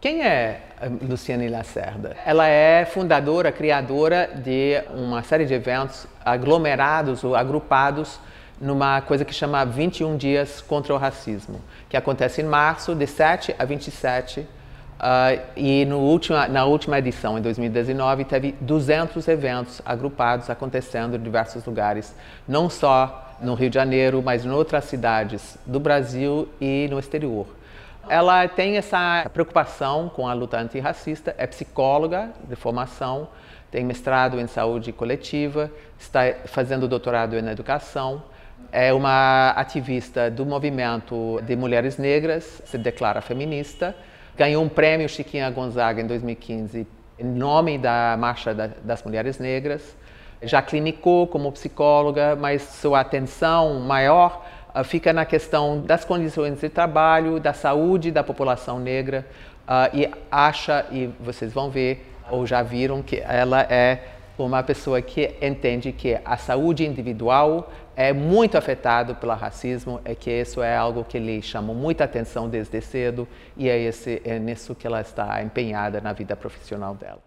Quem é Luciane Lacerda? Ela é fundadora, criadora de uma série de eventos aglomerados ou agrupados numa coisa que chama 21 Dias contra o Racismo, que acontece em março, de 7 a 27. Uh, e no última, na última edição, em 2019, teve 200 eventos agrupados acontecendo em diversos lugares, não só no Rio de Janeiro, mas em outras cidades do Brasil e no exterior. Ela tem essa preocupação com a luta antirracista, é psicóloga de formação, tem mestrado em saúde coletiva, está fazendo doutorado em educação, é uma ativista do movimento de mulheres negras, se declara feminista, ganhou um prêmio Chiquinha Gonzaga em 2015 em nome da Marcha das Mulheres Negras. Já clinicou como psicóloga, mas sua atenção maior fica na questão das condições de trabalho, da saúde da população negra uh, e acha, e vocês vão ver ou já viram, que ela é uma pessoa que entende que a saúde individual é muito afetada pelo racismo, é que isso é algo que lhe chamou muita atenção desde cedo e é, esse, é nisso que ela está empenhada na vida profissional dela.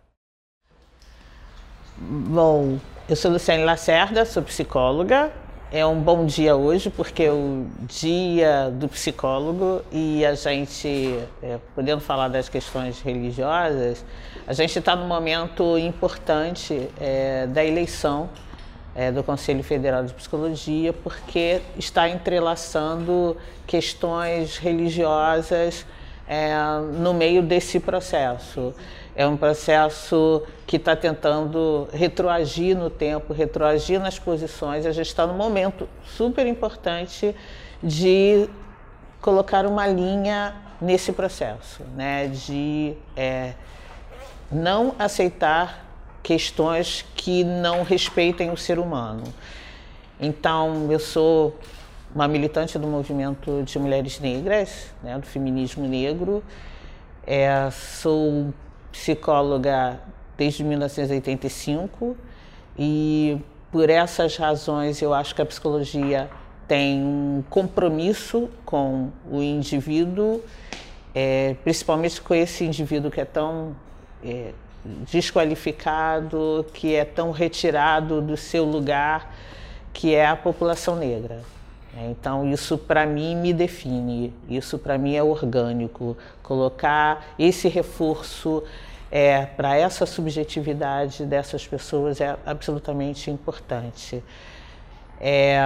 Bom, eu sou Luciane Lacerda, sou psicóloga, é um bom dia hoje, porque é o dia do psicólogo e a gente, é, podendo falar das questões religiosas, a gente está num momento importante é, da eleição é, do Conselho Federal de Psicologia, porque está entrelaçando questões religiosas é, no meio desse processo. É um processo que está tentando retroagir no tempo, retroagir nas posições. A gente está num momento super importante de colocar uma linha nesse processo, né? de é, não aceitar questões que não respeitem o ser humano. Então, eu sou uma militante do movimento de mulheres negras, né, do feminismo negro. É, sou psicóloga desde 1985 e por essas razões eu acho que a psicologia tem um compromisso com o indivíduo, é, principalmente com esse indivíduo que é tão é, desqualificado, que é tão retirado do seu lugar, que é a população negra. Então, isso para mim me define, isso para mim é orgânico. Colocar esse reforço é, para essa subjetividade dessas pessoas é absolutamente importante. É,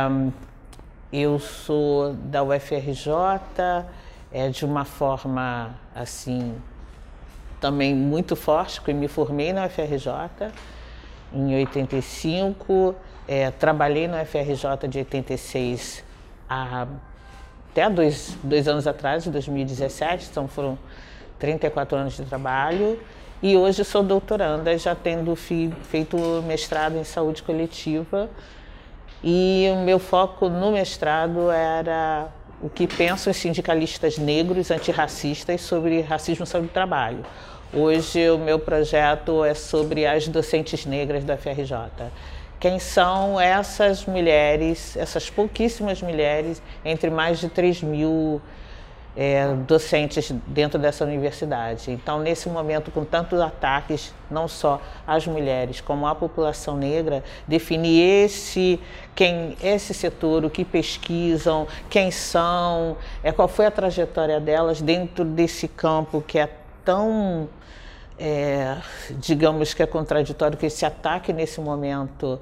eu sou da UFRJ, é, de uma forma assim também muito forte, porque me formei na UFRJ em 85, é, trabalhei na UFRJ de 86 a, até dois, dois anos atrás, em 2017, então foram 34 anos de trabalho. E hoje sou doutoranda, já tendo feito mestrado em saúde coletiva. E o meu foco no mestrado era o que pensam os sindicalistas negros antirracistas sobre racismo sobre o trabalho. Hoje o meu projeto é sobre as docentes negras da FRJ. Quem são essas mulheres, essas pouquíssimas mulheres, entre mais de 3 mil é, docentes dentro dessa universidade. Então, nesse momento, com tantos ataques, não só às mulheres, como à população negra, definir esse, quem, esse setor, o que pesquisam, quem são, é, qual foi a trajetória delas dentro desse campo que é tão, é, digamos que é contraditório, que esse ataque nesse momento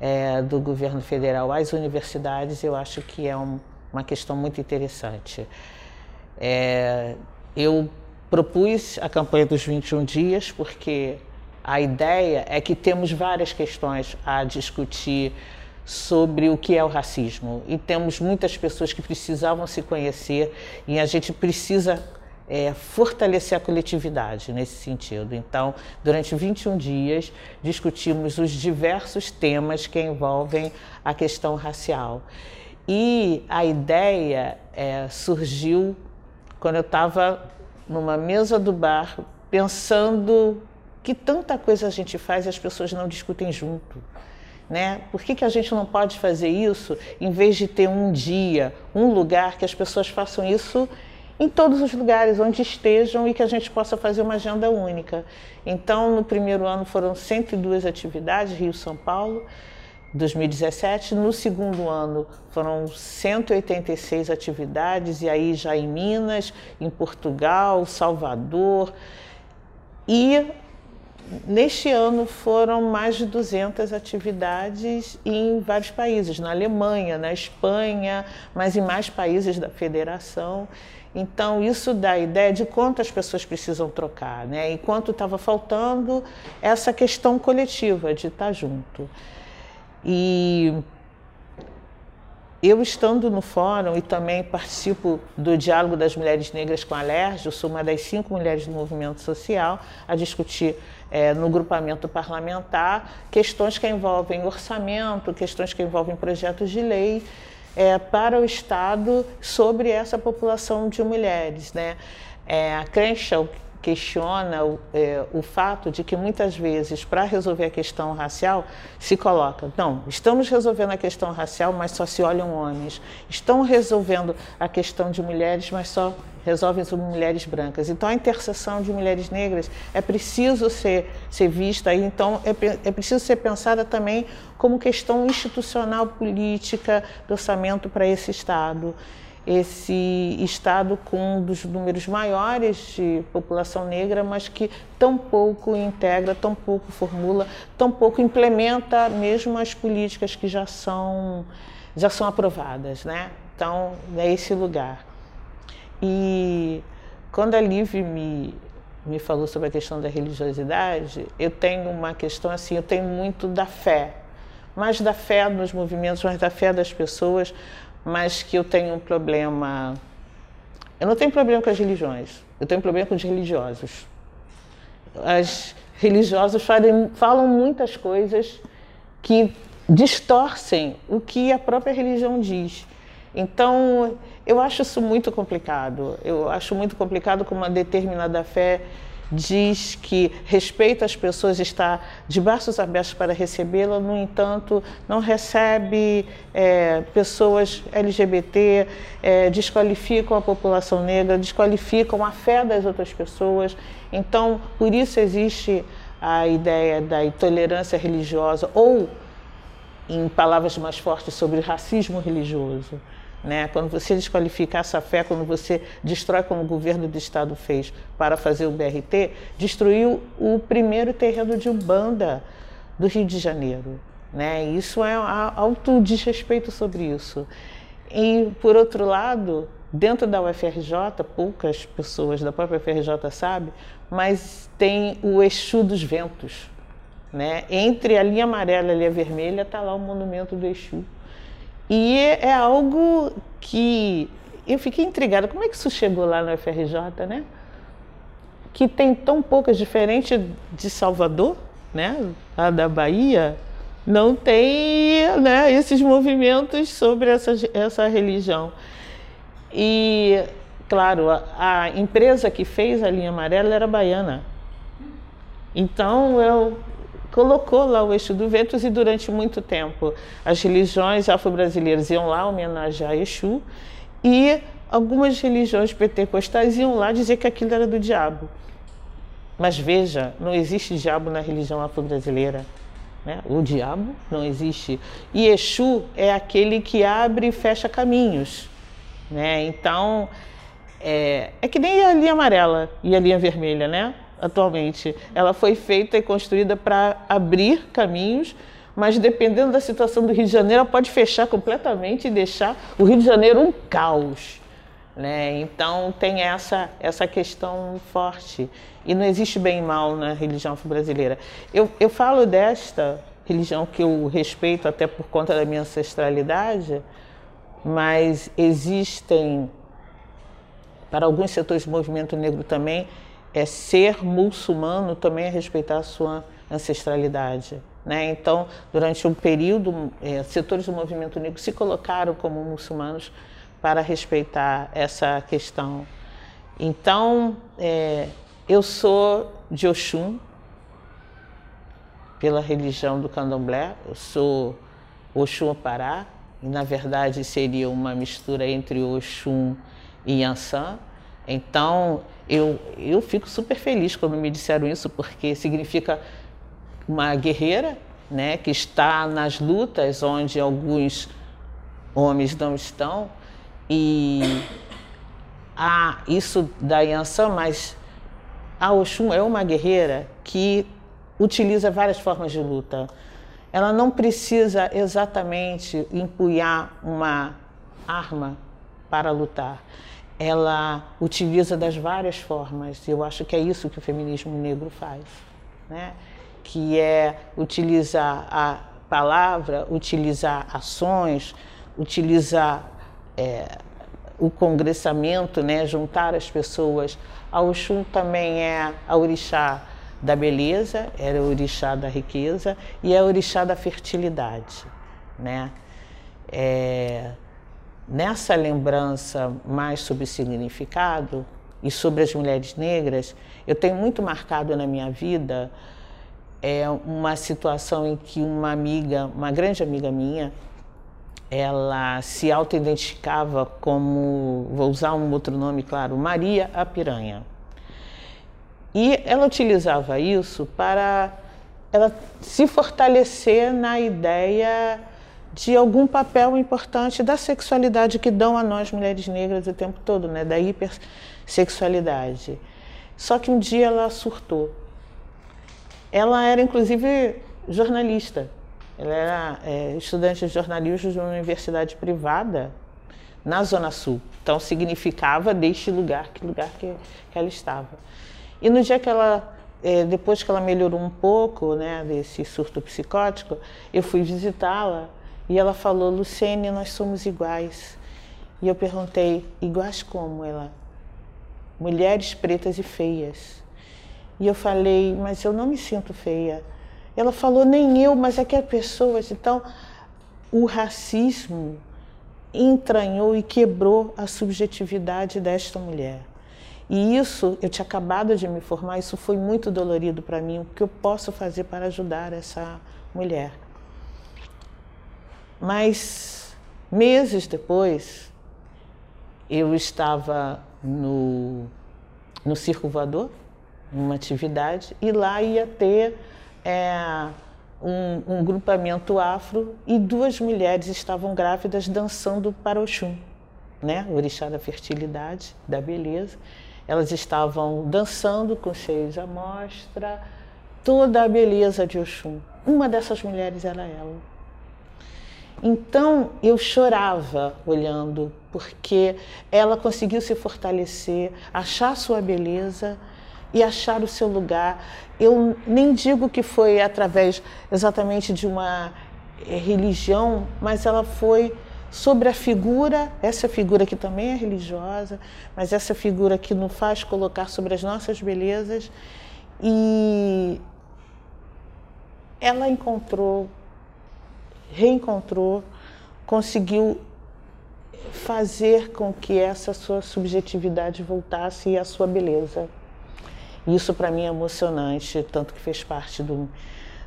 é, do governo federal às universidades, eu acho que é um, uma questão muito interessante. É, eu propus a campanha dos 21 dias porque a ideia é que temos várias questões a discutir sobre o que é o racismo e temos muitas pessoas que precisavam se conhecer e a gente precisa é, fortalecer a coletividade nesse sentido. Então, durante 21 dias, discutimos os diversos temas que envolvem a questão racial. E a ideia é, surgiu quando eu estava numa mesa do bar pensando que tanta coisa a gente faz e as pessoas não discutem junto. Né? Por que, que a gente não pode fazer isso em vez de ter um dia, um lugar que as pessoas façam isso em todos os lugares onde estejam e que a gente possa fazer uma agenda única. Então, no primeiro ano foram 102 atividades, Rio São Paulo, 2017. No segundo ano foram 186 atividades, e aí já em Minas, em Portugal, Salvador. E Neste ano foram mais de 200 atividades em vários países, na Alemanha, na Espanha, mas em mais países da federação. Então, isso dá a ideia de quanto as pessoas precisam trocar, né? e quanto estava faltando essa questão coletiva de estar junto. E eu estando no fórum e também participo do diálogo das mulheres negras com a LERJ, sou uma das cinco mulheres do movimento social a discutir é, no grupamento parlamentar questões que envolvem orçamento, questões que envolvem projetos de lei é, para o Estado sobre essa população de mulheres. Né? É, a Crenshaw, questiona o, é, o fato de que muitas vezes, para resolver a questão racial, se coloca: não, estamos resolvendo a questão racial, mas só se olham homens. Estão resolvendo a questão de mulheres, mas só resolvem sobre mulheres brancas. Então, a interseção de mulheres negras é preciso ser, ser vista, então é, é preciso ser pensada também como questão institucional, política, do orçamento para esse Estado esse estado com um dos números maiores de população negra, mas que tão pouco integra, tão pouco formula, tão pouco implementa mesmo as políticas que já são já são aprovadas, né? Então, é esse lugar. E quando a Liv me me falou sobre a questão da religiosidade, eu tenho uma questão assim, eu tenho muito da fé, mais da fé nos movimentos, mais da fé das pessoas, mas que eu tenho um problema. Eu não tenho problema com as religiões, eu tenho problema com os religiosos. As religiosas falam, falam muitas coisas que distorcem o que a própria religião diz. Então, eu acho isso muito complicado. Eu acho muito complicado como uma determinada fé diz que respeita as pessoas, está de braços abertos para recebê-la, no entanto, não recebe é, pessoas LGBT, é, desqualificam a população negra, desqualificam a fé das outras pessoas. Então, por isso existe a ideia da intolerância religiosa, ou, em palavras mais fortes, sobre racismo religioso. Né? Quando você desqualifica essa fé, quando você destrói, como o governo do estado fez para fazer o BRT, destruiu o primeiro terreno de Umbanda do Rio de Janeiro. Né? Isso é alto desrespeito sobre isso. E, por outro lado, dentro da UFRJ, poucas pessoas da própria UFRJ sabem, mas tem o Exu dos Ventos. Né? Entre a linha amarela e a linha vermelha está lá o monumento do Exu. E é algo que eu fiquei intrigada. Como é que isso chegou lá no FRJ, né? Que tem tão poucas, diferente de Salvador, né? Da Bahia, não tem né, esses movimentos sobre essa, essa religião. E, claro, a, a empresa que fez a linha amarela era baiana. Então eu colocou lá o Exu do Ventos e durante muito tempo as religiões afro-brasileiras iam lá homenagear Exu e algumas religiões pentecostais iam lá dizer que aquilo era do diabo. Mas veja, não existe diabo na religião afro-brasileira. Né? O diabo não existe. E Exu é aquele que abre e fecha caminhos. Né? Então, é, é que nem a linha amarela e a linha vermelha, né? Atualmente. Ela foi feita e construída para abrir caminhos, mas dependendo da situação do Rio de Janeiro, ela pode fechar completamente e deixar o Rio de Janeiro um caos. Né? Então tem essa, essa questão forte. E não existe bem e mal na religião brasileira. Eu, eu falo desta religião que eu respeito até por conta da minha ancestralidade, mas existem, para alguns setores do movimento negro também, é ser muçulmano também é respeitar a sua ancestralidade. Né? Então, durante um período, é, setores do movimento negro se colocaram como muçulmanos para respeitar essa questão. Então, é, eu sou de Oxum, pela religião do candomblé, eu sou Oxum e na verdade seria uma mistura entre Oxum e Yansan, Então, eu, eu fico super feliz quando me disseram isso, porque significa uma guerreira né, que está nas lutas onde alguns homens não estão. E há isso da Yansan, mas a Oxum é uma guerreira que utiliza várias formas de luta. Ela não precisa exatamente empunhar uma arma para lutar. Ela utiliza das várias formas. Eu acho que é isso que o feminismo negro faz, né? Que é utilizar a palavra, utilizar ações, utilizar é, o congressamento, né? Juntar as pessoas. A Oxum também é a orixá da beleza, era o orixá da riqueza e é o orixá da fertilidade, né? É, nessa lembrança mais sobre significado e sobre as mulheres negras, eu tenho muito marcado na minha vida é uma situação em que uma amiga, uma grande amiga minha, ela se auto-identificava como, vou usar um outro nome, claro, Maria a Piranha. E ela utilizava isso para ela se fortalecer na ideia de algum papel importante da sexualidade que dão a nós mulheres negras o tempo todo, né? da hipersexualidade. Só que um dia ela surtou. Ela era inclusive jornalista. Ela era é, estudante de jornalismo de uma universidade privada na Zona Sul. Então significava deste lugar, que lugar que, que ela estava. E no dia que ela, é, depois que ela melhorou um pouco, né, desse surto psicótico, eu fui visitá-la e ela falou: Luciene, nós somos iguais. E eu perguntei: iguais como? Ela: mulheres pretas e feias. E eu falei: mas eu não me sinto feia. Ela falou: nem eu, mas é que as pessoas. Então, o racismo entranhou e quebrou a subjetividade desta mulher. E isso, eu tinha acabado de me formar, isso foi muito dolorido para mim. O que eu posso fazer para ajudar essa mulher? Mas, meses depois, eu estava no, no Circo Voador, numa atividade, e lá ia ter é, um, um grupamento afro e duas mulheres estavam grávidas dançando para Oxum, né? o orixá da fertilidade, da beleza. Elas estavam dançando com cheios à mostra, toda a beleza de Oxum. Uma dessas mulheres era ela. Então eu chorava olhando, porque ela conseguiu se fortalecer, achar sua beleza e achar o seu lugar. Eu nem digo que foi através exatamente de uma eh, religião, mas ela foi sobre a figura, essa figura que também é religiosa, mas essa figura que nos faz colocar sobre as nossas belezas. E ela encontrou, reencontrou, conseguiu fazer com que essa sua subjetividade voltasse e a sua beleza. Isso para mim é emocionante, tanto que fez parte do,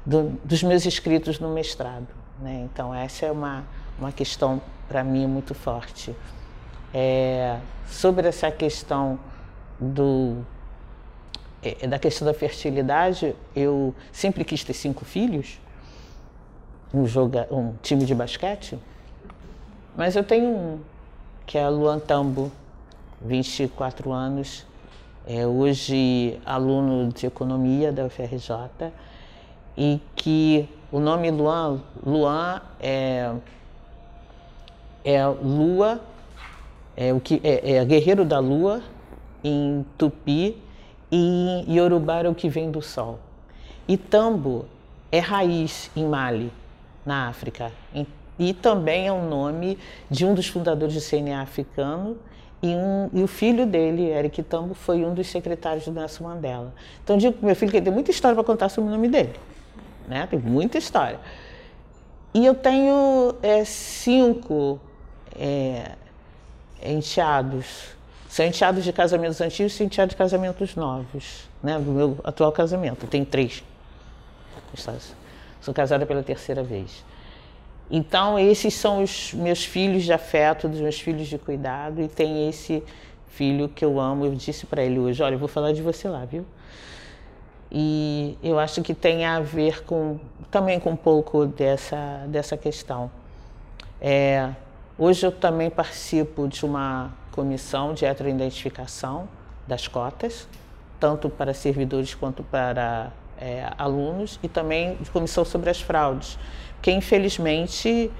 do, dos meus escritos no mestrado. Né? Então, essa é uma uma questão para mim muito forte. É, sobre essa questão do é, da questão da fertilidade, eu sempre quis ter cinco filhos, um, joga, um time de basquete, mas eu tenho um, que é a Luan Tambo, 24 anos, é hoje aluno de economia da UFRJ, e que o nome Luan, Luan é é lua, é o que é, é guerreiro da lua em Tupi e Yorubá é o que vem do sol. E tambo é raiz em Mali, na África. E também é o nome de um dos fundadores do CNA africano e, um, e, o filho dele, Eric Tambo, foi um dos secretários do Nelson Mandela. Então digo para meu filho que tem muita história para contar sobre o nome dele. Né? Tem muita história. E eu tenho é, cinco é, enteados. São enteados de casamentos antigos e enteados de casamentos novos. Né? Do meu atual casamento, tem três. Sou casada pela terceira vez. Então, esses são os meus filhos de afeto, dos meus filhos de cuidado, e tem esse filho que eu amo. Eu disse para ele hoje: Olha, eu vou falar de você lá, viu? E eu acho que tem a ver com também com um pouco dessa, dessa questão. É, hoje eu também participo de uma comissão de heteroidentificação das cotas, tanto para servidores quanto para é, alunos, e também de comissão sobre as fraudes, que infelizmente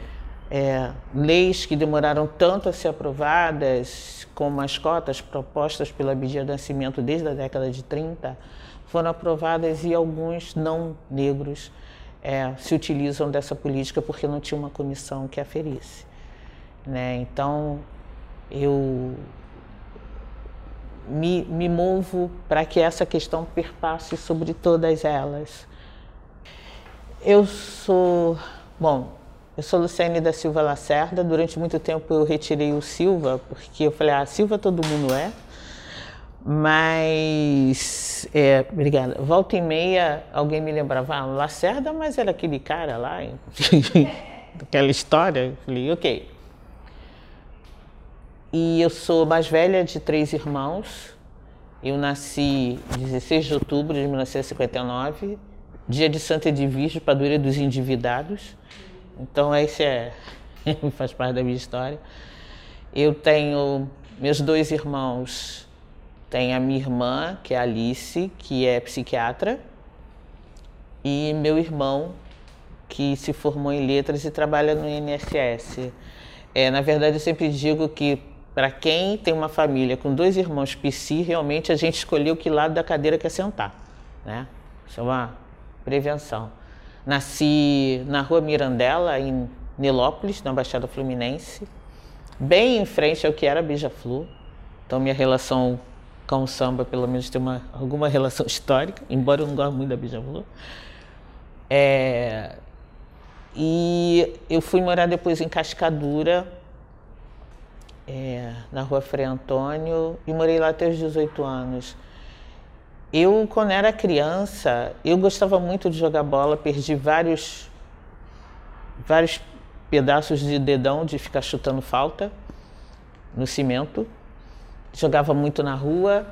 é, leis que demoraram tanto a ser aprovadas, como as cotas propostas pela Bidia Nascimento desde a década de 30, foram aprovadas e alguns não negros é, se utilizam dessa política porque não tinha uma comissão que aferisse. Né? Então, eu me, me movo para que essa questão perpasse sobre todas elas. Eu sou, bom, eu sou Luciane da Silva Lacerda. Durante muito tempo eu retirei o Silva, porque eu falei, ah, Silva todo mundo é. Mas, é, obrigada. Volta e meia, alguém me lembrava, ah, Lacerda, mas era aquele cara lá, aquela história. Eu falei, ok. E eu sou mais velha de três irmãos. Eu nasci 16 de outubro de 1959, dia de Santa Edvige, padroeira dos endividados. Então, esse é, faz parte da minha história. Eu tenho meus dois irmãos tem a minha irmã, que é Alice, que é psiquiatra, e meu irmão, que se formou em letras e trabalha no INSS. É, na verdade, eu sempre digo que para quem tem uma família com dois irmãos psi, realmente a gente escolheu que lado da cadeira quer sentar. Né? Isso é uma prevenção. Nasci na rua Mirandela, em Nilópolis, na Baixada Fluminense, bem em frente ao que era Beija-Flu. Então, minha relação com o samba, pelo menos tem uma, alguma relação histórica, embora eu não goste muito da Bijavô. É, e eu fui morar depois em Cascadura, é, na rua Frei Antônio, e morei lá até os 18 anos. Eu, quando era criança, eu gostava muito de jogar bola, perdi vários, vários pedaços de dedão de ficar chutando falta no cimento jogava muito na rua.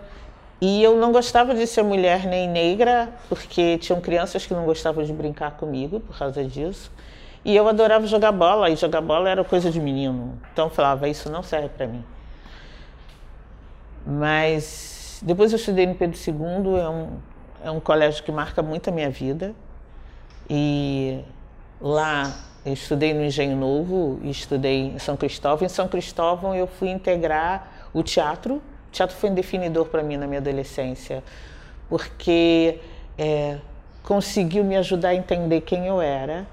E eu não gostava de ser mulher nem negra, porque tinham crianças que não gostavam de brincar comigo por causa disso. E eu adorava jogar bola, e jogar bola era coisa de menino. Então eu falava, isso não serve para mim. Mas depois eu estudei no Pedro II, é um, é um colégio que marca muito a minha vida. E lá eu estudei no Engenho Novo estudei em São Cristóvão. Em São Cristóvão eu fui integrar o teatro. O teatro foi um definidor para mim na minha adolescência, porque é, conseguiu me ajudar a entender quem eu era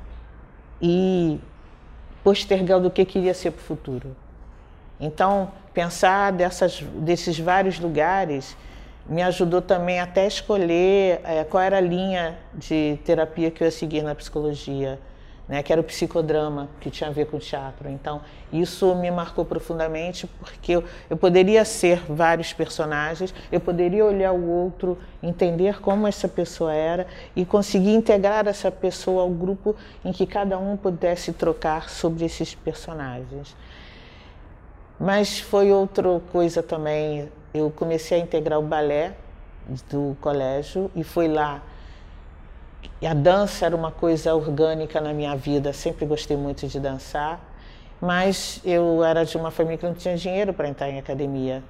e postergando o que queria ser para o futuro. Então, pensar dessas, desses vários lugares me ajudou também até escolher é, qual era a linha de terapia que eu ia seguir na psicologia né, que era o psicodrama, que tinha a ver com o teatro. Então, isso me marcou profundamente, porque eu, eu poderia ser vários personagens, eu poderia olhar o outro, entender como essa pessoa era e conseguir integrar essa pessoa ao grupo em que cada um pudesse trocar sobre esses personagens. Mas foi outra coisa também, eu comecei a integrar o balé do colégio e foi lá e a dança era uma coisa orgânica na minha vida, sempre gostei muito de dançar, mas eu era de uma família que não tinha dinheiro para entrar em academia.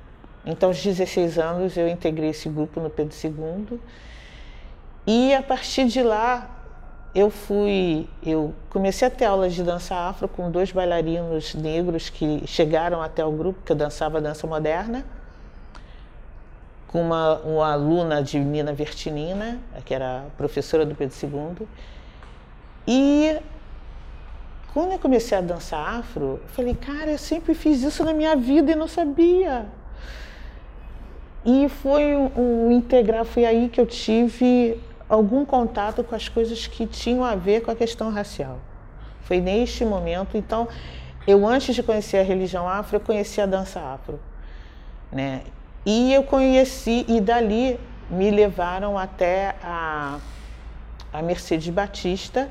Então, aos 16 anos, eu integrei esse grupo no Pedro II. E a partir de lá, eu fui, eu comecei a ter aulas de dança afro com dois bailarinos negros que chegaram até o grupo, que eu dançava dança moderna com uma, uma aluna de Nina Vertinina, que era professora do Pedro II. E quando eu comecei a dançar afro, eu falei, cara, eu sempre fiz isso na minha vida e não sabia. E foi um, um integrar, foi aí que eu tive algum contato com as coisas que tinham a ver com a questão racial. Foi neste momento, então, eu antes de conhecer a religião afro, eu conheci a dança afro, né? E eu conheci, e dali me levaram até a, a Mercedes Batista,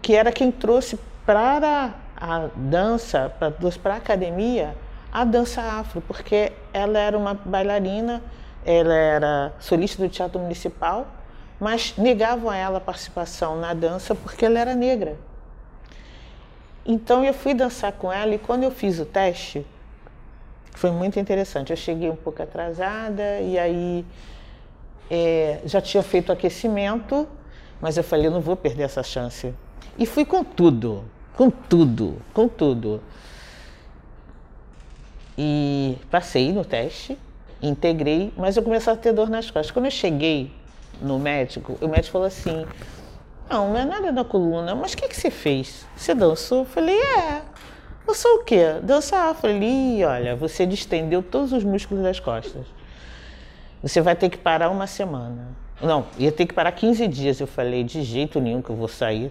que era quem trouxe para a dança, para a academia, a dança afro, porque ela era uma bailarina, ela era solista do Teatro Municipal, mas negavam a ela a participação na dança porque ela era negra. Então eu fui dançar com ela e quando eu fiz o teste, foi muito interessante. Eu cheguei um pouco atrasada e aí é, já tinha feito aquecimento, mas eu falei, não vou perder essa chance. E fui com tudo, com tudo, com tudo. E passei no teste, integrei, mas eu comecei a ter dor nas costas. Quando eu cheguei no médico, o médico falou assim: Não, não é nada da coluna, mas o que, que você fez? Você dançou? Eu falei: É. Eu sou o quê? Dançar. Eu falei: Olha, você distendeu todos os músculos das costas. Você vai ter que parar uma semana. Não, ia ter que parar 15 dias. Eu falei: De jeito nenhum que eu vou sair.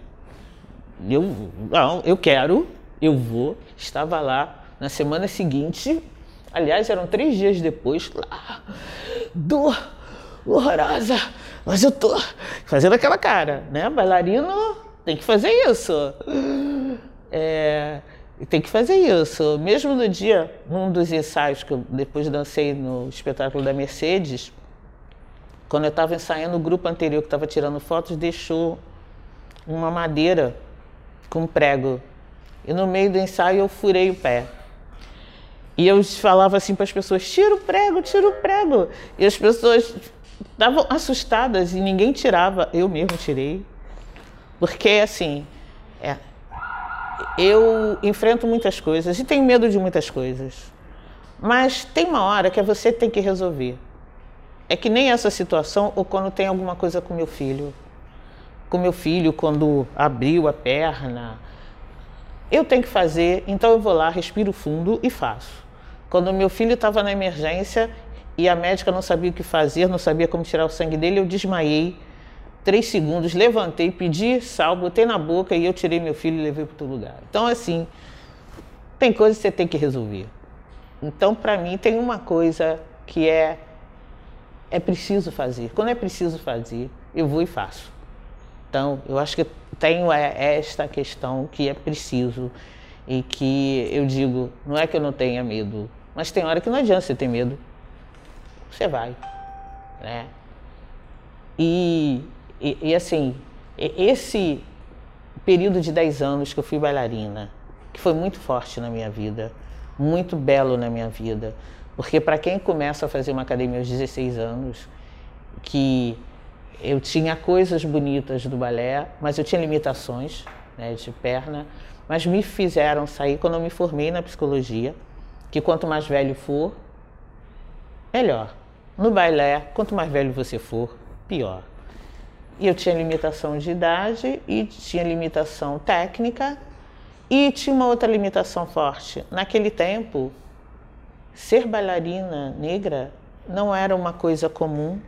Eu, não, eu quero, eu vou. Estava lá na semana seguinte, aliás, eram três dias depois, lá, dor horrorosa, mas eu tô fazendo aquela cara, né? Bailarino tem que fazer isso. É, tem que fazer isso. Mesmo no dia, num dos ensaios que eu depois dancei no espetáculo da Mercedes, quando eu estava ensaiando, o grupo anterior que estava tirando fotos deixou uma madeira com prego. E no meio do ensaio eu furei o pé. E eu falava assim para as pessoas: tira o prego, tira o prego. E as pessoas estavam assustadas e ninguém tirava. Eu mesmo tirei. Porque, assim, é, eu enfrento muitas coisas e tenho medo de muitas coisas. Mas tem uma hora que você tem que resolver. É que nem essa situação ou quando tem alguma coisa com meu filho. Com meu filho, quando abriu a perna. Eu tenho que fazer, então eu vou lá, respiro fundo e faço. Quando meu filho estava na emergência e a médica não sabia o que fazer, não sabia como tirar o sangue dele, eu desmaiei. Três segundos, levantei, pedi sal, botei na boca e eu tirei meu filho e levei para outro lugar. Então, assim, tem coisas que você tem que resolver. Então, para mim, tem uma coisa que é é preciso fazer. Quando é preciso fazer, eu vou e faço. Então, eu acho que tenho é, esta questão que é preciso e que eu digo, não é que eu não tenha medo, mas tem hora que não adianta você ter medo. Você vai. Né? E, e, e assim, esse período de 10 anos que eu fui bailarina, que foi muito forte na minha vida, muito belo na minha vida, porque para quem começa a fazer uma academia aos 16 anos, que eu tinha coisas bonitas do balé, mas eu tinha limitações né, de perna, mas me fizeram sair quando eu me formei na psicologia, que quanto mais velho for, melhor. No bailé, quanto mais velho você for, pior. E eu tinha limitação de idade e tinha limitação técnica e tinha uma outra limitação forte. Naquele tempo, ser bailarina negra não era uma coisa comum,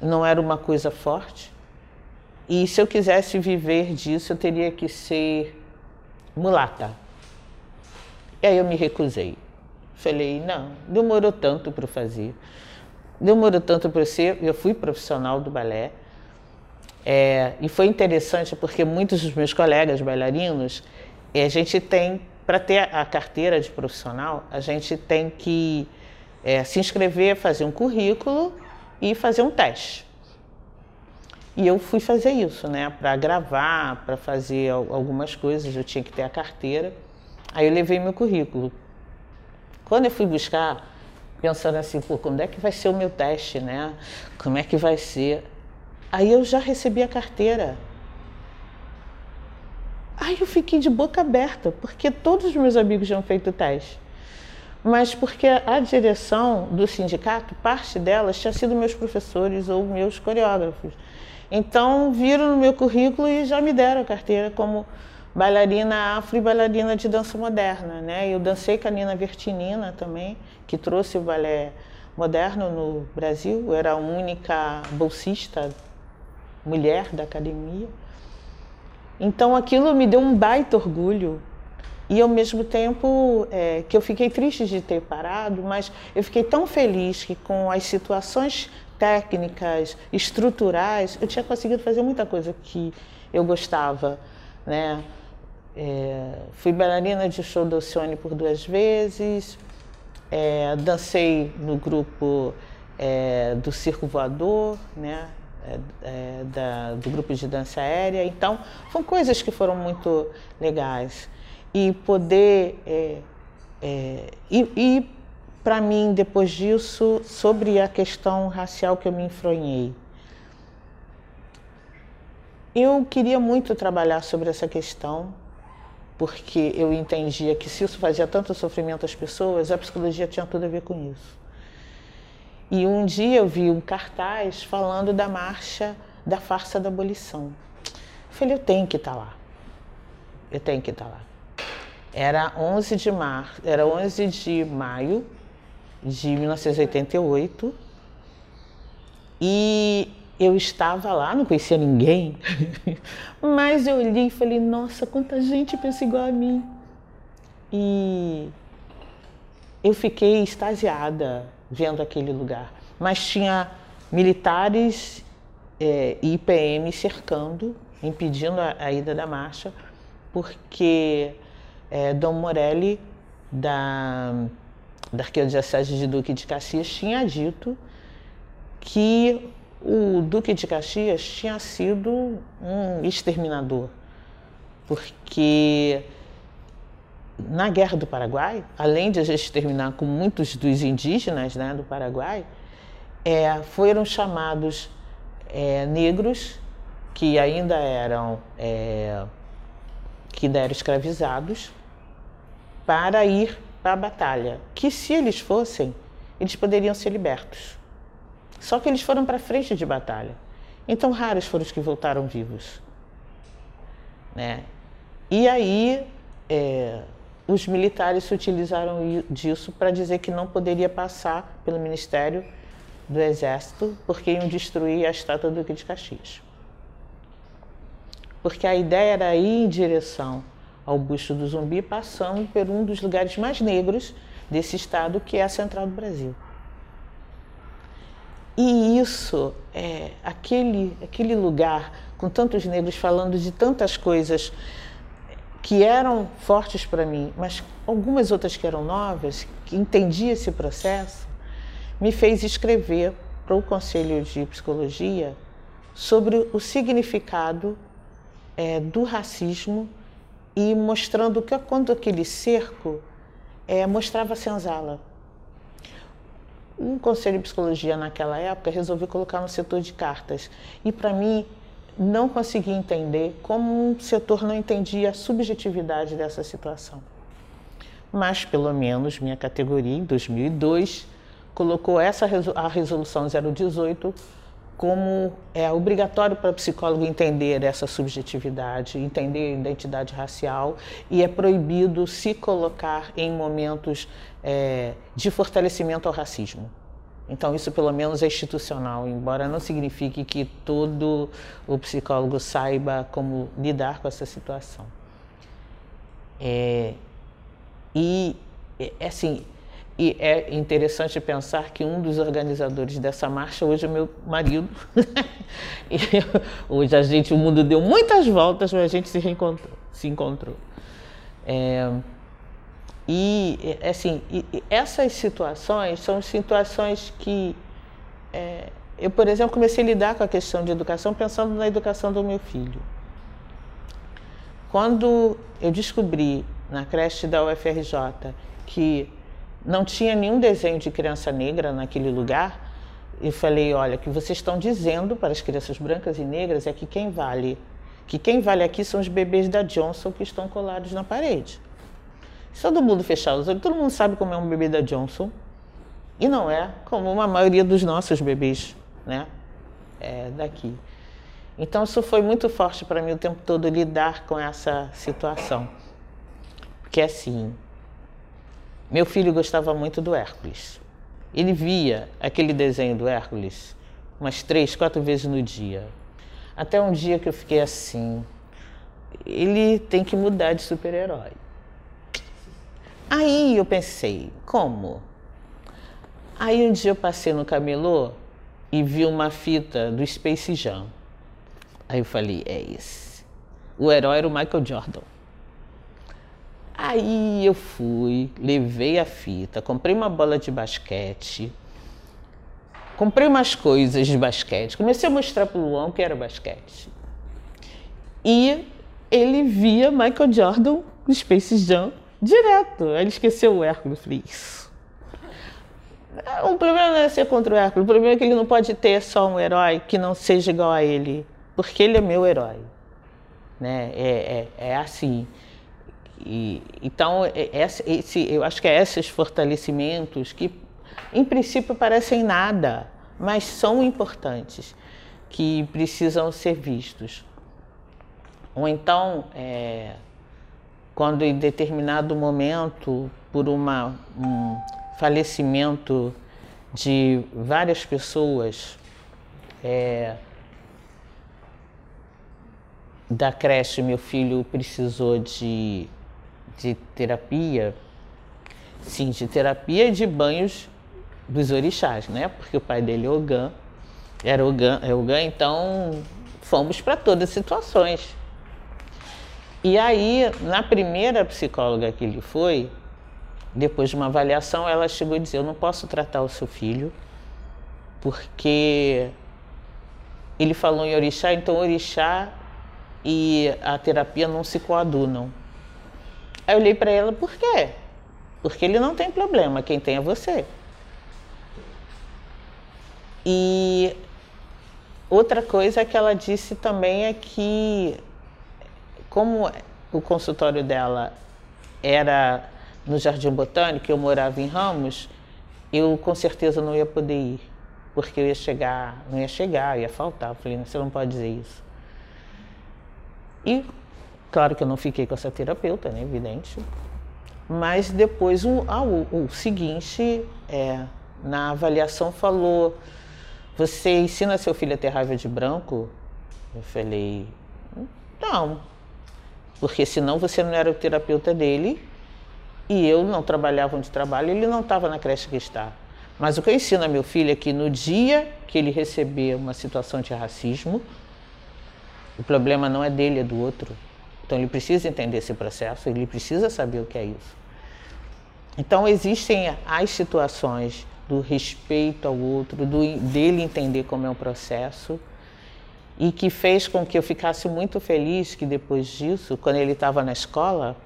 não era uma coisa forte. E se eu quisesse viver disso, eu teria que ser mulata. E aí eu me recusei. Falei, não, demorou tanto para fazer. Demorou tanto para ser. Eu fui profissional do balé. É, e foi interessante porque muitos dos meus colegas bailarinos, a gente tem, para ter a carteira de profissional, a gente tem que é, se inscrever, fazer um currículo e fazer um teste. E eu fui fazer isso, né? Para gravar, para fazer algumas coisas, eu tinha que ter a carteira. Aí eu levei meu currículo. Quando eu fui buscar, pensando assim, pô, quando é que vai ser o meu teste, né? Como é que vai ser? Aí eu já recebi a carteira. Aí eu fiquei de boca aberta, porque todos os meus amigos tinham feito o teste. Mas porque a direção do sindicato, parte delas tinha sido meus professores ou meus coreógrafos. Então, viram no meu currículo e já me deram a carteira como bailarina afro e bailarina de dança moderna. Né? Eu dancei com a Nina Vertinina também, que trouxe o balé moderno no Brasil. Eu era a única bolsista mulher da academia. Então, aquilo me deu um baita orgulho. E ao mesmo tempo é, que eu fiquei triste de ter parado, mas eu fiquei tão feliz que com as situações técnicas, estruturais, eu tinha conseguido fazer muita coisa que eu gostava, né? é, fui bailarina de show do Alcione por duas vezes, é, dancei no grupo é, do Circo Voador, né? É, é, da, do grupo de dança aérea. Então, foram coisas que foram muito legais. E poder. É, é, e, e para mim, depois disso, sobre a questão racial que eu me enfronhei. Eu queria muito trabalhar sobre essa questão, porque eu entendia que se isso fazia tanto sofrimento às pessoas, a psicologia tinha tudo a ver com isso. E um dia eu vi um cartaz falando da marcha da farsa da abolição. Eu falei, eu tenho que estar lá. Eu tenho que estar lá. Era 11 de era 11 de maio de 1988. E eu estava lá, não conhecia ninguém, mas eu olhei e falei: nossa, quanta gente pensa igual a mim. E eu fiquei extasiada vendo aquele lugar. Mas tinha militares é, e IPM cercando, impedindo a, a, ida da marcha, porque é, Dom Morelli, da, da Arquidiocese de Duque de Caxias, tinha dito que o Duque de Caxias tinha sido um exterminador, porque na Guerra do Paraguai, além de a gente terminar com muitos dos indígenas né, do Paraguai, é, foram chamados é, negros que ainda eram é, que ainda eram escravizados para ir para a batalha, que se eles fossem, eles poderiam ser libertos. Só que eles foram para frente de batalha. Então, raros foram os que voltaram vivos. Né? E aí, é, os militares se utilizaram disso para dizer que não poderia passar pelo Ministério do Exército porque iam destruir a estátua do Duque de Caxias. Porque a ideia era ir em direção ao busto do zumbi, passando por um dos lugares mais negros desse estado, que é a Central do Brasil. E isso, é, aquele, aquele lugar com tantos negros falando de tantas coisas que eram fortes para mim, mas algumas outras que eram novas, que entendi esse processo, me fez escrever para o Conselho de Psicologia sobre o significado é, do racismo e mostrando que quando aquele cerco é, mostrava senzala um conselho de psicologia naquela época resolvi colocar no setor de cartas. E para mim, não consegui entender como um setor não entendia a subjetividade dessa situação. Mas, pelo menos, minha categoria, em 2002, colocou essa a resolução 018 como é obrigatório para o psicólogo entender essa subjetividade, entender a identidade racial e é proibido se colocar em momentos é, de fortalecimento ao racismo. Então, isso pelo menos é institucional, embora não signifique que todo o psicólogo saiba como lidar com essa situação. É, e, é, assim, e é interessante pensar que um dos organizadores dessa marcha hoje é meu marido. hoje a gente, o mundo deu muitas voltas, mas a gente se reencontrou, se encontrou. É, e assim, e, essas situações são situações que é, eu, por exemplo, comecei a lidar com a questão de educação pensando na educação do meu filho. Quando eu descobri na creche da UFRJ que não tinha nenhum desenho de criança negra naquele lugar, eu falei, olha, o que vocês estão dizendo para as crianças brancas e negras é que quem vale, que quem vale aqui são os bebês da Johnson que estão colados na parede. Se todo mundo fechar os olhos, todo mundo sabe como é um bebê da Johnson. E não é como uma maioria dos nossos bebês, né? É, daqui. Então isso foi muito forte para mim o tempo todo lidar com essa situação. Porque assim, meu filho gostava muito do Hércules. Ele via aquele desenho do Hércules umas três, quatro vezes no dia. Até um dia que eu fiquei assim, ele tem que mudar de super-herói. Aí eu pensei, como? Aí um dia eu passei no camelô e vi uma fita do Space Jam. Aí eu falei, é esse. O herói era o Michael Jordan. Aí eu fui, levei a fita, comprei uma bola de basquete, comprei umas coisas de basquete, comecei a mostrar para o Luan que era basquete. E ele via Michael Jordan, Space Jam, direto. Ele esqueceu o Hércules, isso. O problema não é ser contra o Hércules, o problema é que ele não pode ter só um herói que não seja igual a ele, porque ele é meu herói. Né? É, é, é assim. E, então, é, é, esse, eu acho que é esses fortalecimentos que, em princípio, parecem nada, mas são importantes, que precisam ser vistos. Ou então, é, quando em determinado momento, por uma, um falecimento de várias pessoas é, da creche, meu filho precisou de, de terapia, sim, de terapia e de banhos dos orixás, né? Porque o pai dele é Ogã, era Ogã, é Ogã, então fomos para todas as situações. E aí, na primeira psicóloga que ele foi, depois de uma avaliação, ela chegou e disse: Eu não posso tratar o seu filho, porque ele falou em orixá, então orixá e a terapia não se coadunam. Aí eu olhei para ela: Por quê? Porque ele não tem problema, quem tem é você. E outra coisa que ela disse também é que como o consultório dela era no Jardim Botânico, eu morava em Ramos, eu com certeza não ia poder ir, porque eu ia chegar, não ia chegar, ia faltar. Eu falei, você não pode dizer isso. E claro que eu não fiquei com essa terapeuta, né, evidente. Mas depois o, ah, o, o seguinte, é, na avaliação falou, você ensina seu filho a ter raiva de branco? Eu falei, não porque senão você não era o terapeuta dele e eu não trabalhava onde trabalho, ele não estava na creche que está. Mas o que eu ensino a meu filho é que no dia que ele receber uma situação de racismo, o problema não é dele, é do outro. Então ele precisa entender esse processo, ele precisa saber o que é isso. Então existem as situações do respeito ao outro, do, dele entender como é o processo e que fez com que eu ficasse muito feliz que depois disso, quando ele estava na escola,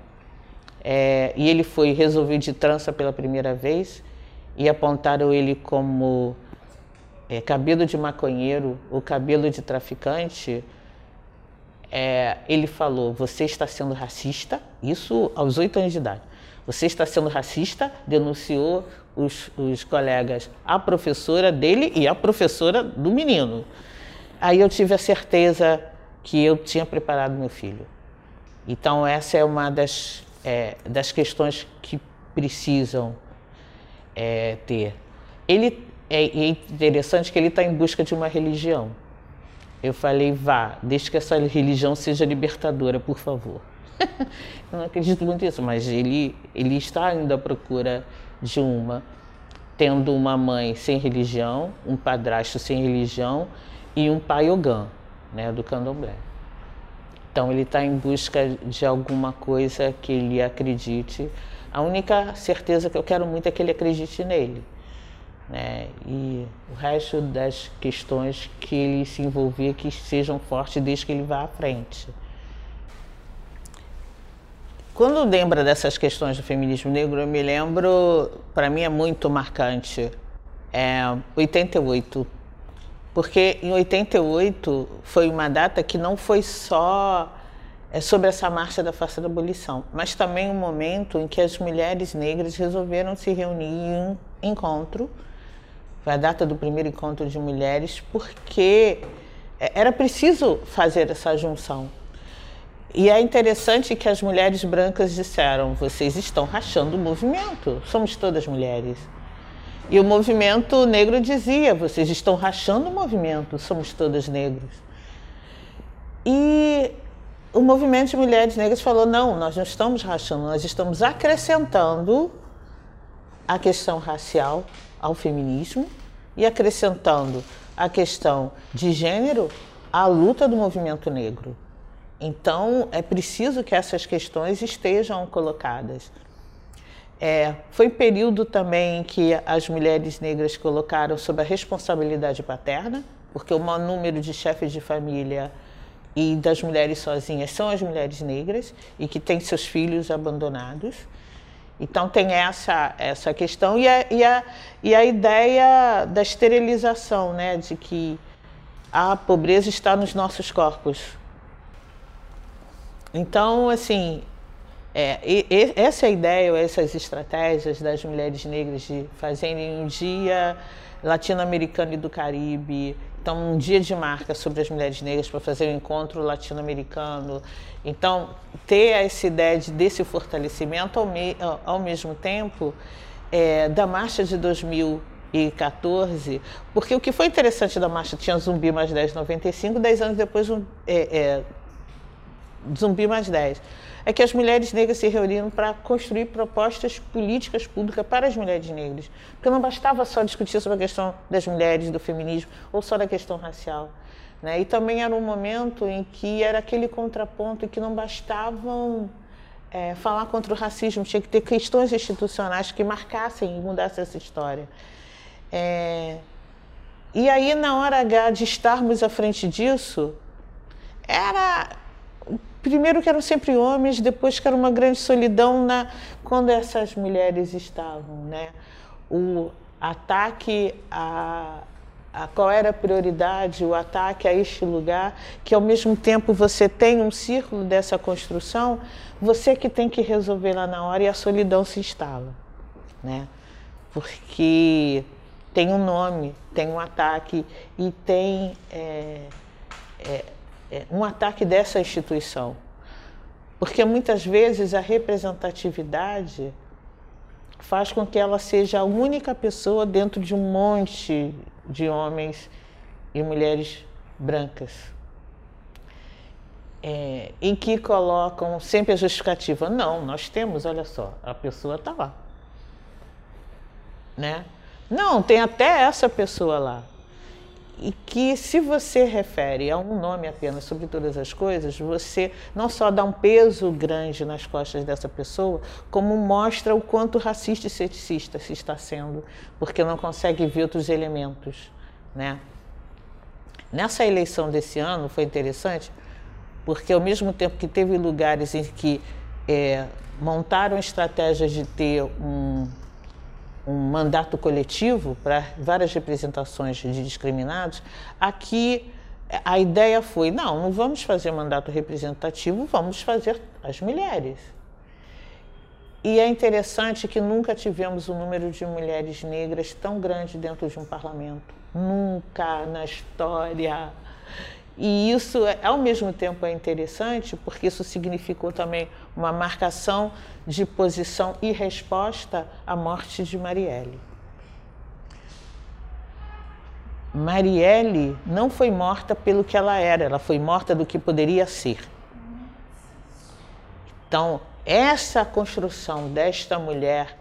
é, e ele foi resolvido de trança pela primeira vez, e apontaram ele como é, cabelo de maconheiro ou cabelo de traficante, é, ele falou: Você está sendo racista, isso aos oito anos de idade. Você está sendo racista, denunciou os, os colegas, a professora dele e a professora do menino. Aí eu tive a certeza que eu tinha preparado meu filho. Então, essa é uma das, é, das questões que precisam é, ter. Ele é, é interessante que ele está em busca de uma religião. Eu falei, vá, desde que essa religião seja libertadora, por favor. eu não acredito muito nisso, mas ele, ele está indo à procura de uma, tendo uma mãe sem religião, um padrasto sem religião e um pai Ogã, né, do candomblé. Então ele está em busca de alguma coisa que ele acredite. A única certeza que eu quero muito é que ele acredite nele. Né? E o resto das questões que ele se envolver que sejam fortes desde que ele vá à frente. Quando lembra dessas questões do feminismo negro, eu me lembro, para mim é muito marcante, é 88, porque em 88 foi uma data que não foi só é, sobre essa marcha da face da abolição, mas também um momento em que as mulheres negras resolveram se reunir em um encontro. Foi a data do primeiro encontro de mulheres, porque é, era preciso fazer essa junção. E é interessante que as mulheres brancas disseram: vocês estão rachando o movimento, somos todas mulheres. E o movimento negro dizia: vocês estão rachando o movimento, somos todos negros. E o movimento de mulheres negras falou: não, nós não estamos rachando, nós estamos acrescentando a questão racial ao feminismo e acrescentando a questão de gênero à luta do movimento negro. Então, é preciso que essas questões estejam colocadas. É, foi período também que as mulheres negras colocaram sob a responsabilidade paterna, porque o maior número de chefes de família e das mulheres sozinhas são as mulheres negras e que têm seus filhos abandonados. Então tem essa, essa questão e a, e, a, e a ideia da esterilização, né? de que a pobreza está nos nossos corpos. Então, assim, é, e, e, essa é a ideia, essas estratégias das mulheres negras de fazerem um dia latino-americano e do Caribe, então um dia de marca sobre as mulheres negras para fazer o um encontro latino-americano. Então, ter essa ideia de, desse fortalecimento ao, me, ao mesmo tempo é, da marcha de 2014, porque o que foi interessante da marcha tinha Zumbi mais 10 95, 10 anos depois é, é, Zumbi mais 10 é que as mulheres negras se reuniram para construir propostas políticas públicas para as mulheres negras. Porque não bastava só discutir sobre a questão das mulheres, do feminismo, ou só da questão racial. Né? E também era um momento em que era aquele contraponto em que não bastavam é, falar contra o racismo, tinha que ter questões institucionais que marcassem e mudassem essa história. É, e aí, na hora H de estarmos à frente disso, era primeiro que eram sempre homens, depois que era uma grande solidão na quando essas mulheres estavam, né? O ataque a, a qual era a prioridade, o ataque a este lugar, que ao mesmo tempo você tem um círculo dessa construção, você que tem que resolver lá na hora e a solidão se instala, né? Porque tem um nome, tem um ataque e tem é, é, um ataque dessa instituição. Porque muitas vezes a representatividade faz com que ela seja a única pessoa dentro de um monte de homens e mulheres brancas. É, em que colocam sempre a justificativa. Não, nós temos, olha só, a pessoa está lá. Né? Não, tem até essa pessoa lá e que se você refere a um nome apenas sobre todas as coisas, você não só dá um peso grande nas costas dessa pessoa, como mostra o quanto racista e ceticista se está sendo, porque não consegue ver outros elementos, né? Nessa eleição desse ano foi interessante, porque ao mesmo tempo que teve lugares em que é, montaram estratégias de ter um um mandato coletivo para várias representações de discriminados, aqui a ideia foi: não, não vamos fazer mandato representativo, vamos fazer as mulheres. E é interessante que nunca tivemos um número de mulheres negras tão grande dentro de um parlamento. Nunca na história. E isso, é, ao mesmo tempo, é interessante, porque isso significou também uma marcação de posição e resposta à morte de Marielle. Marielle não foi morta pelo que ela era, ela foi morta do que poderia ser. Então, essa construção desta mulher,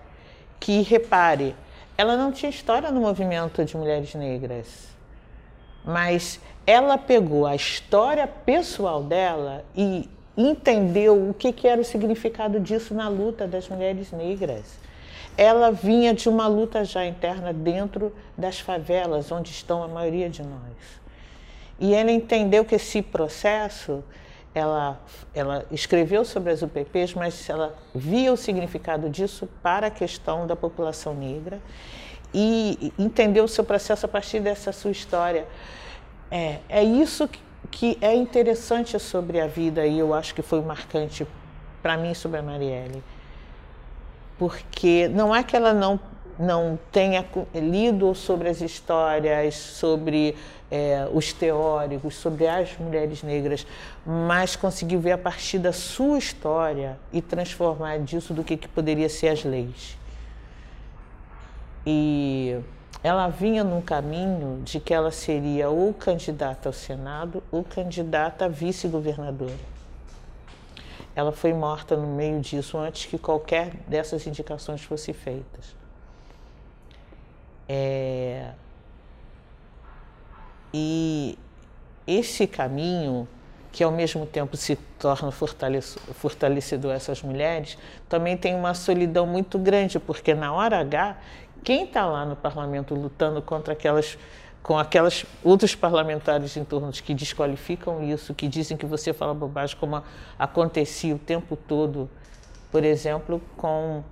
que repare, ela não tinha história no movimento de mulheres negras, mas ela pegou a história pessoal dela e entendeu o que, que era o significado disso na luta das mulheres negras. Ela vinha de uma luta já interna dentro das favelas, onde estão a maioria de nós. E ela entendeu que esse processo, ela, ela escreveu sobre as UPPs, mas ela via o significado disso para a questão da população negra e entendeu o seu processo a partir dessa sua história. É, é isso que, que é interessante sobre a vida e eu acho que foi marcante para mim sobre a Marielle. Porque não é que ela não, não tenha lido sobre as histórias, sobre é, os teóricos, sobre as mulheres negras, mas conseguiu ver a partir da sua história e transformar disso do que, que poderia ser as leis. E ela vinha num caminho de que ela seria ou candidata ao Senado ou candidata a vice-governadora. Ela foi morta no meio disso antes que qualquer dessas indicações fosse feitas. É... E esse caminho que ao mesmo tempo se torna fortalecedor essas mulheres, também tem uma solidão muito grande, porque na hora H, quem está lá no parlamento lutando contra aquelas com aquelas outros parlamentares em torno que desqualificam isso, que dizem que você fala bobagem, como acontecia o tempo todo, por exemplo, com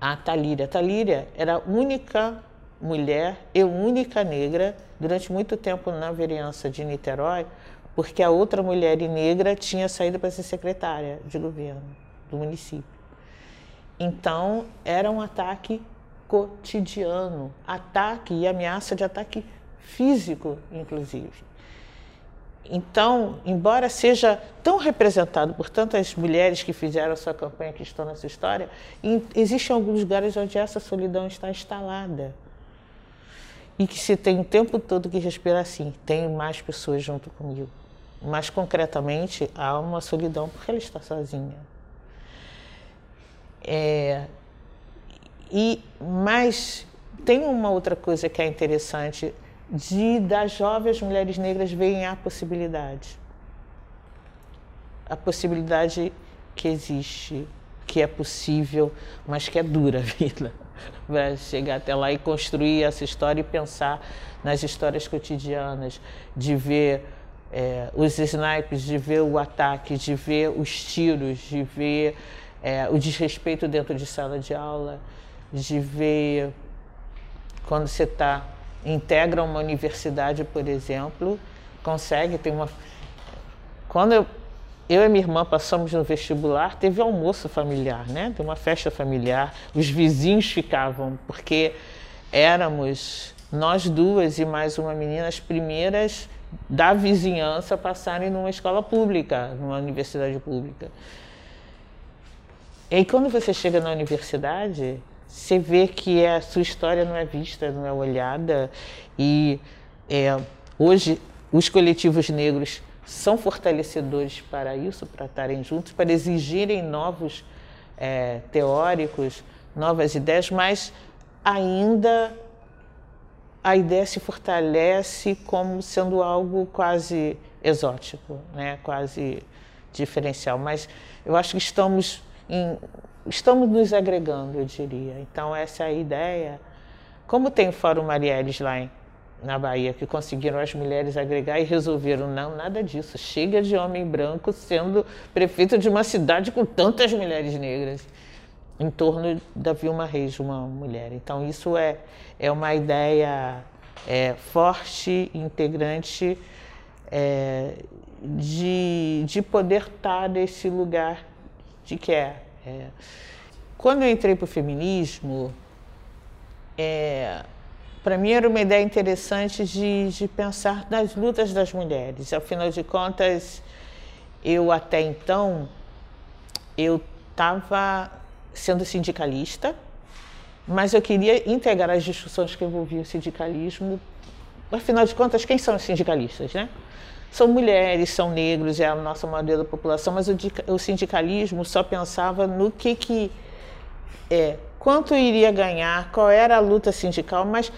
a Talíria. A Talíria era a única mulher e única negra durante muito tempo na vereança de Niterói, porque a outra mulher negra tinha saído para ser secretária de governo do município. Então, era um ataque cotidiano, ataque e ameaça de ataque físico, inclusive. Então, embora seja tão representado por tantas mulheres que fizeram a sua campanha, que estão nessa história, existem alguns lugares onde essa solidão está instalada. E que se tem o tempo todo que respirar assim, tem mais pessoas junto comigo. Mas concretamente há uma solidão porque ela está sozinha. É, e mas tem uma outra coisa que é interessante de das jovens mulheres negras verem a possibilidade. A possibilidade que existe, que é possível, mas que é dura a vida. Para chegar até lá e construir essa história e pensar nas histórias cotidianas, de ver é, os snipes, de ver o ataque, de ver os tiros, de ver é, o desrespeito dentro de sala de aula, de ver quando você está integra uma universidade, por exemplo, consegue ter uma quando eu, eu e minha irmã passamos no vestibular, teve almoço familiar, né? Tem uma festa familiar, os vizinhos ficavam porque éramos nós duas e mais uma menina as primeiras da vizinhança passarem numa escola pública, numa universidade pública. E quando você chega na universidade, você vê que a sua história não é vista, não é olhada. E é, hoje, os coletivos negros são fortalecedores para isso, para estarem juntos, para exigirem novos é, teóricos, novas ideias, mas ainda a ideia se fortalece como sendo algo quase exótico, né? quase diferencial. Mas eu acho que estamos, em, estamos nos agregando, eu diria. Então, essa é a ideia. Como tem o Fórum Marielles lá em, na Bahia, que conseguiram as mulheres agregar e resolveram, não, nada disso. Chega de homem branco sendo prefeito de uma cidade com tantas mulheres negras em torno da Vilma Reis, uma mulher. Então, isso é, é uma ideia é, forte, integrante, é, de, de poder estar nesse lugar de que é. é. Quando eu entrei para o feminismo, é, para mim era uma ideia interessante de, de pensar nas lutas das mulheres. Afinal de contas, eu até então, eu estava sendo sindicalista, mas eu queria integrar as discussões que envolviam o sindicalismo. Afinal de contas, quem são os sindicalistas, né? São mulheres, são negros, é a nossa maioria da população, mas o, sindicalismo só pensava no que que é, quanto iria ganhar, qual era a luta sindical, mas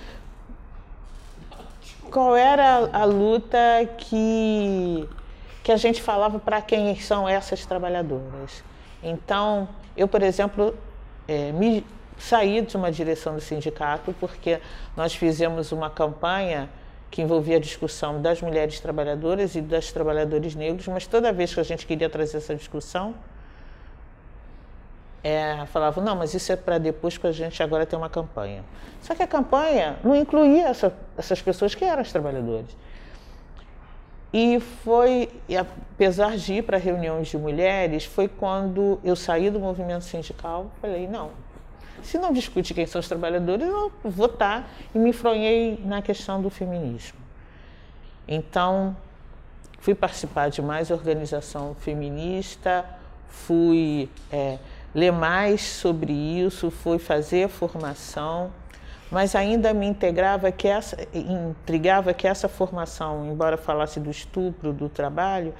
qual era a luta que que a gente falava para quem são essas trabalhadoras. Então, eu, por exemplo, é, me saí de uma direção do sindicato porque nós fizemos uma campanha que envolvia a discussão das mulheres trabalhadoras e das trabalhadores negros, mas toda vez que a gente queria trazer essa discussão, é, falavam, não, mas isso é para depois que a gente agora tem uma campanha. Só que a campanha não incluía essa, essas pessoas que eram as trabalhadoras. E foi, e apesar de ir para reuniões de mulheres, foi quando eu saí do movimento sindical, falei, não, se não discute quem são os trabalhadores, eu vou votar e me enfronhei na questão do feminismo. Então, fui participar de mais organização feminista, fui é, ler mais sobre isso, fui fazer formação mas ainda me integrava que essa, intrigava que essa formação, embora falasse do estupro, do trabalho,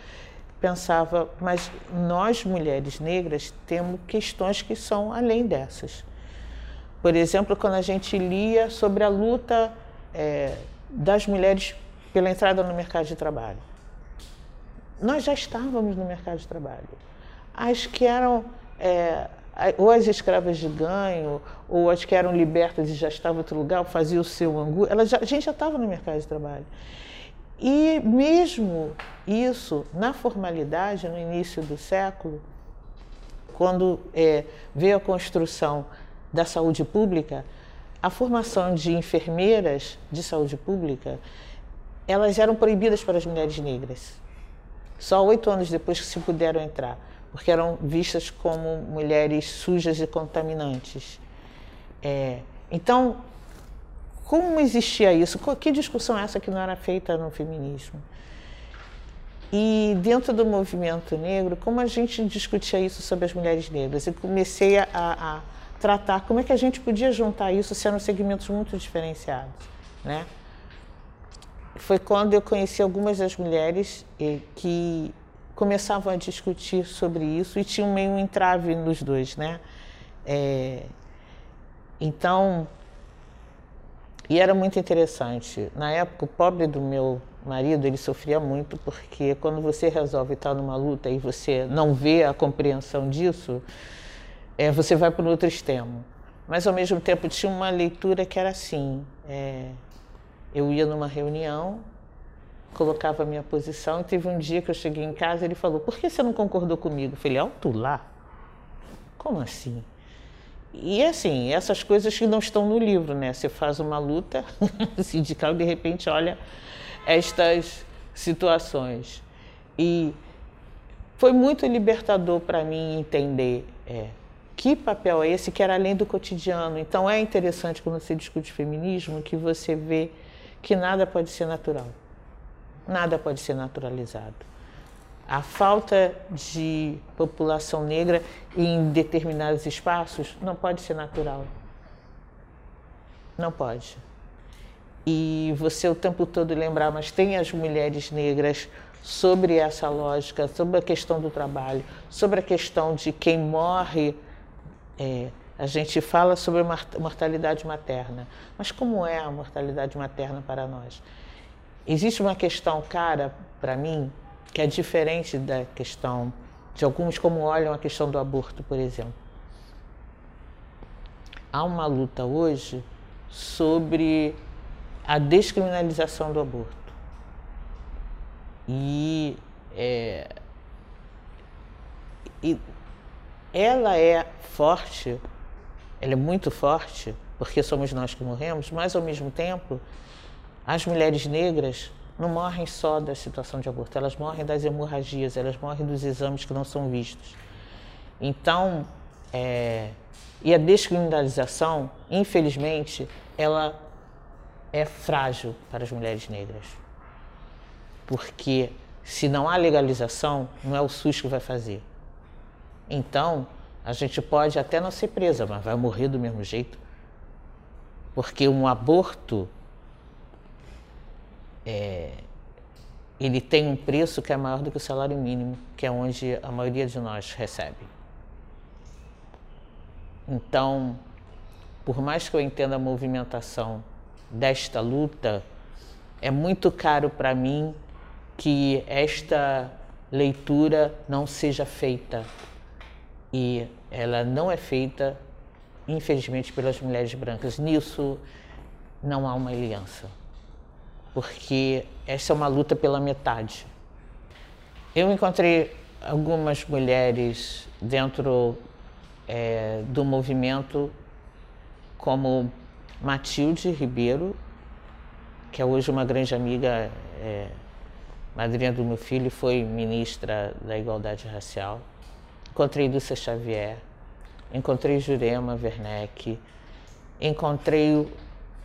pensava, mas nós mulheres negras temos questões que são além dessas. Por exemplo, quando a gente lia sobre a luta é, das mulheres pela entrada no mercado de trabalho. nós já estávamos no mercado de trabalho. As que eram é, ou as escravas de ganho, ou as que eram libertas e já estavam em outro lugar, faziam o seu angu, ela já, a gente já estava no mercado de trabalho. E mesmo isso, na formalidade, no início do século, quando é, veio a construção da saúde pública, a formação de enfermeiras de saúde pública, elas eram proibidas para as mulheres negras. Só oito anos depois que se puderam entrar porque eram vistas como mulheres sujas e contaminantes. É, então, como existia isso? Que discussão é essa que não era feita no feminismo? E dentro do movimento negro, como a gente discutia isso sobre as mulheres negras? Eu comecei a, a tratar como é que a gente podia juntar isso sendo segmentos muito diferenciados, né? Foi quando eu conheci algumas das mulheres que começavam a discutir sobre isso e tinha meio um entrave nos dois, né? É, então, e era muito interessante. Na época, o pobre do meu marido, ele sofria muito porque quando você resolve estar numa luta e você não vê a compreensão disso, é, você vai para o outro extremo. Mas, ao mesmo tempo, tinha uma leitura que era assim. É, eu ia numa reunião colocava a minha posição. E teve um dia que eu cheguei em casa e ele falou: Por que você não concordou comigo? Eu falei: Alto lá? Como assim? E assim, essas coisas que não estão no livro, né? Você faz uma luta sindical e de repente olha estas situações. E foi muito libertador para mim entender é, que papel é esse que era além do cotidiano. Então é interessante quando você discute feminismo que você vê que nada pode ser natural nada pode ser naturalizado. A falta de população negra em determinados espaços não pode ser natural. Não pode. E você o tempo todo lembrar, mas tem as mulheres negras sobre essa lógica, sobre a questão do trabalho, sobre a questão de quem morre. É, a gente fala sobre mortalidade materna, mas como é a mortalidade materna para nós? Existe uma questão cara para mim que é diferente da questão de alguns como olham a questão do aborto, por exemplo. Há uma luta hoje sobre a descriminalização do aborto. E, é, e ela é forte, ela é muito forte, porque somos nós que morremos, mas ao mesmo tempo as mulheres negras não morrem só da situação de aborto, elas morrem das hemorragias, elas morrem dos exames que não são vistos. Então, é, e a descriminalização, infelizmente, ela é frágil para as mulheres negras. Porque se não há legalização, não é o SUS que vai fazer. Então, a gente pode até não ser presa, mas vai morrer do mesmo jeito. Porque um aborto é, ele tem um preço que é maior do que o salário mínimo, que é onde a maioria de nós recebe. Então, por mais que eu entenda a movimentação desta luta, é muito caro para mim que esta leitura não seja feita. E ela não é feita, infelizmente, pelas mulheres brancas. Nisso não há uma aliança porque essa é uma luta pela metade. Eu encontrei algumas mulheres dentro é, do movimento, como Matilde Ribeiro, que é hoje uma grande amiga, é, madrinha do meu filho, foi ministra da Igualdade Racial. Encontrei Lúcia Xavier, encontrei Jurema Werneck, encontrei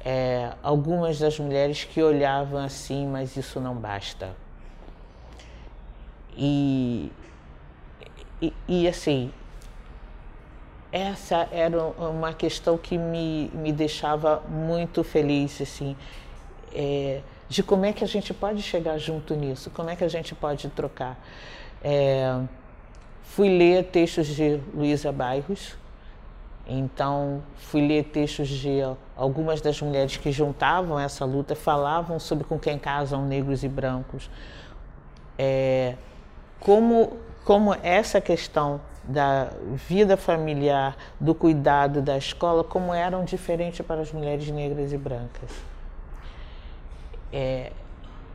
é, algumas das mulheres que olhavam assim, mas isso não basta. E, e, e, assim, essa era uma questão que me, me deixava muito feliz, assim, é, de como é que a gente pode chegar junto nisso, como é que a gente pode trocar. É, fui ler textos de Luísa Bairros, então, fui ler textos de algumas das mulheres que juntavam essa luta, falavam sobre com quem casam negros e brancos. É, como, como essa questão da vida familiar, do cuidado da escola, como eram diferentes para as mulheres negras e brancas. É,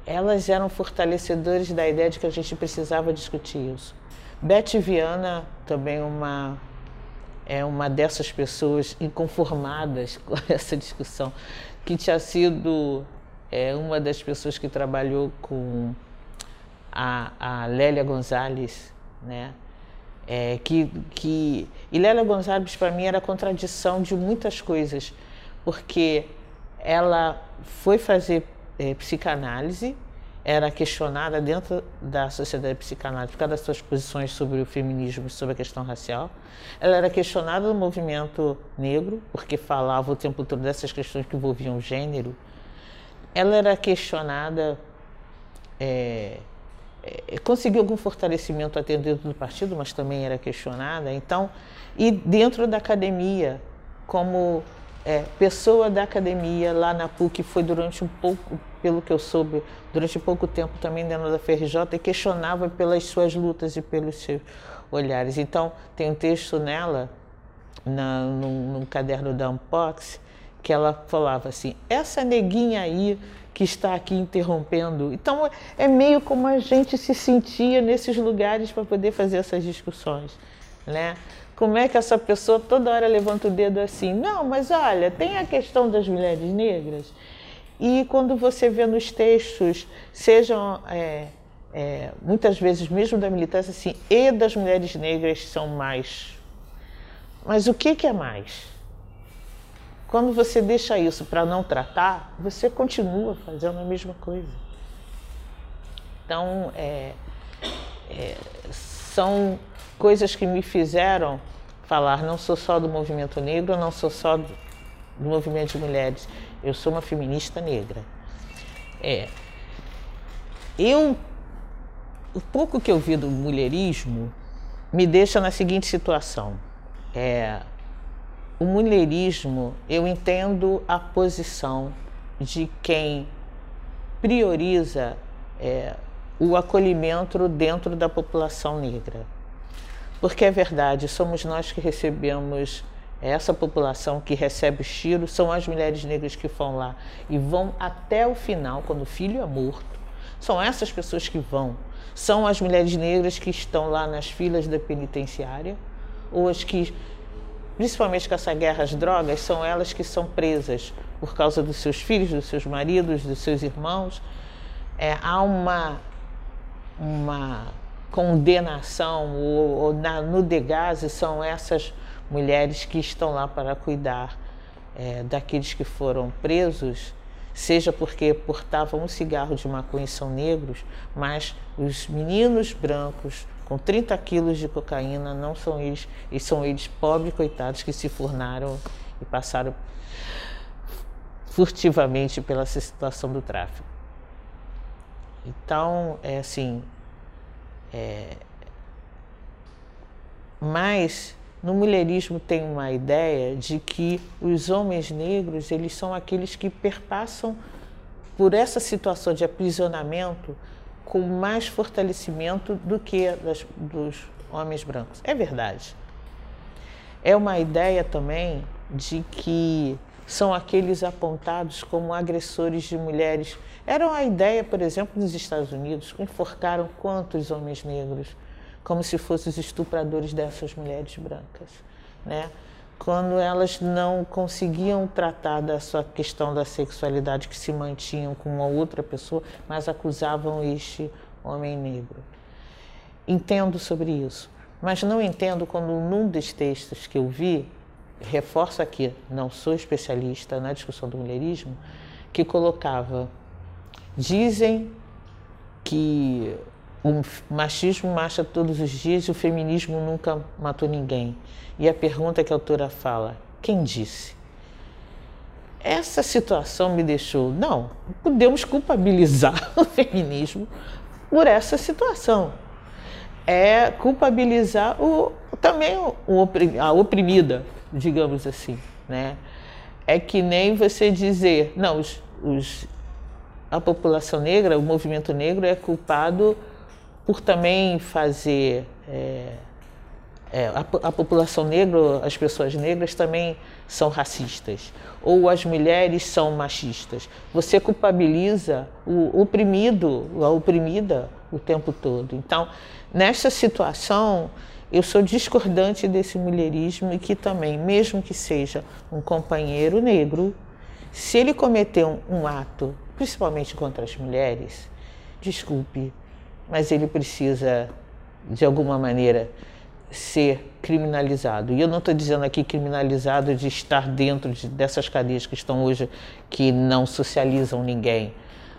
elas eram fortalecedoras da ideia de que a gente precisava discutir isso. Beth Viana, também uma é uma dessas pessoas inconformadas com essa discussão, que tinha sido é, uma das pessoas que trabalhou com a, a Lélia Gonzalez, né? É, que, que, e Lélia Gonzalez, para mim, era a contradição de muitas coisas, porque ela foi fazer é, psicanálise, era questionada dentro da sociedade psicanálise por causa das suas posições sobre o feminismo, sobre a questão racial. Ela era questionada no movimento negro, porque falava o tempo todo dessas questões que envolviam gênero. Ela era questionada, é, é, conseguiu algum fortalecimento até dentro do partido, mas também era questionada. Então, e dentro da academia, como é, pessoa da academia lá na PUC, foi durante um pouco pelo que eu soube, durante pouco tempo também dentro da FRJ e questionava pelas suas lutas e pelos seus olhares. Então, tem um texto nela, na, num, num caderno da Unbox, que ela falava assim: essa neguinha aí que está aqui interrompendo. Então, é meio como a gente se sentia nesses lugares para poder fazer essas discussões, né? Como é que essa pessoa toda hora levanta o dedo assim? Não, mas olha, tem a questão das mulheres negras e quando você vê nos textos, sejam é, é, muitas vezes mesmo da militância, assim, e das mulheres negras são mais. Mas o que, que é mais? Quando você deixa isso para não tratar, você continua fazendo a mesma coisa. Então, é, é, são coisas que me fizeram falar: não sou só do movimento negro, não sou só do, movimento de mulheres. Eu sou uma feminista negra. É. Eu, o pouco que eu vi do mulherismo me deixa na seguinte situação. É, o mulherismo, eu entendo a posição de quem prioriza é, o acolhimento dentro da população negra. Porque é verdade, somos nós que recebemos essa população que recebe os tiros são as mulheres negras que vão lá e vão até o final, quando o filho é morto. São essas pessoas que vão. São as mulheres negras que estão lá nas filas da penitenciária, ou as que, principalmente com essa guerra às drogas, são elas que são presas por causa dos seus filhos, dos seus maridos, dos seus irmãos. É, há uma, uma condenação, ou, ou na, no degase são essas mulheres que estão lá para cuidar é, daqueles que foram presos, seja porque portavam um cigarro de maconha e são negros, mas os meninos brancos com 30 quilos de cocaína não são eles, e são eles pobres coitados que se fornaram e passaram furtivamente pela situação do tráfico. Então, é assim, é, mas no mulherismo tem uma ideia de que os homens negros eles são aqueles que perpassam por essa situação de aprisionamento com mais fortalecimento do que das, dos homens brancos. É verdade. É uma ideia também de que são aqueles apontados como agressores de mulheres. Era uma ideia, por exemplo, nos Estados Unidos, enforcaram quantos homens negros como se fossem os estupradores dessas mulheres brancas, né? Quando elas não conseguiam tratar da sua questão da sexualidade que se mantinham com uma outra pessoa, mas acusavam este homem negro. Entendo sobre isso, mas não entendo quando num dos textos que eu vi, reforço aqui, não sou especialista na discussão do mulherismo, que colocava dizem que o machismo marcha todos os dias e o feminismo nunca matou ninguém. E a pergunta que a autora fala: quem disse? Essa situação me deixou. Não, podemos culpabilizar o feminismo por essa situação. É culpabilizar o, também o, a oprimida, digamos assim. Né? É que nem você dizer, não, os, os, a população negra, o movimento negro é culpado por também fazer é, é, a, a, população negra, as pessoas negras também são racistas, ou as mulheres são machistas. Você culpabiliza o oprimido, a oprimida o tempo todo. Então, nessa situação, eu sou discordante desse mulherismo e que também, mesmo que seja um companheiro negro, se ele cometer um, um ato, principalmente contra as mulheres, desculpe, mas ele precisa, de alguma maneira, ser criminalizado. E eu não estou dizendo aqui criminalizado de estar dentro de, dessas cadeias que estão hoje, que não socializam ninguém,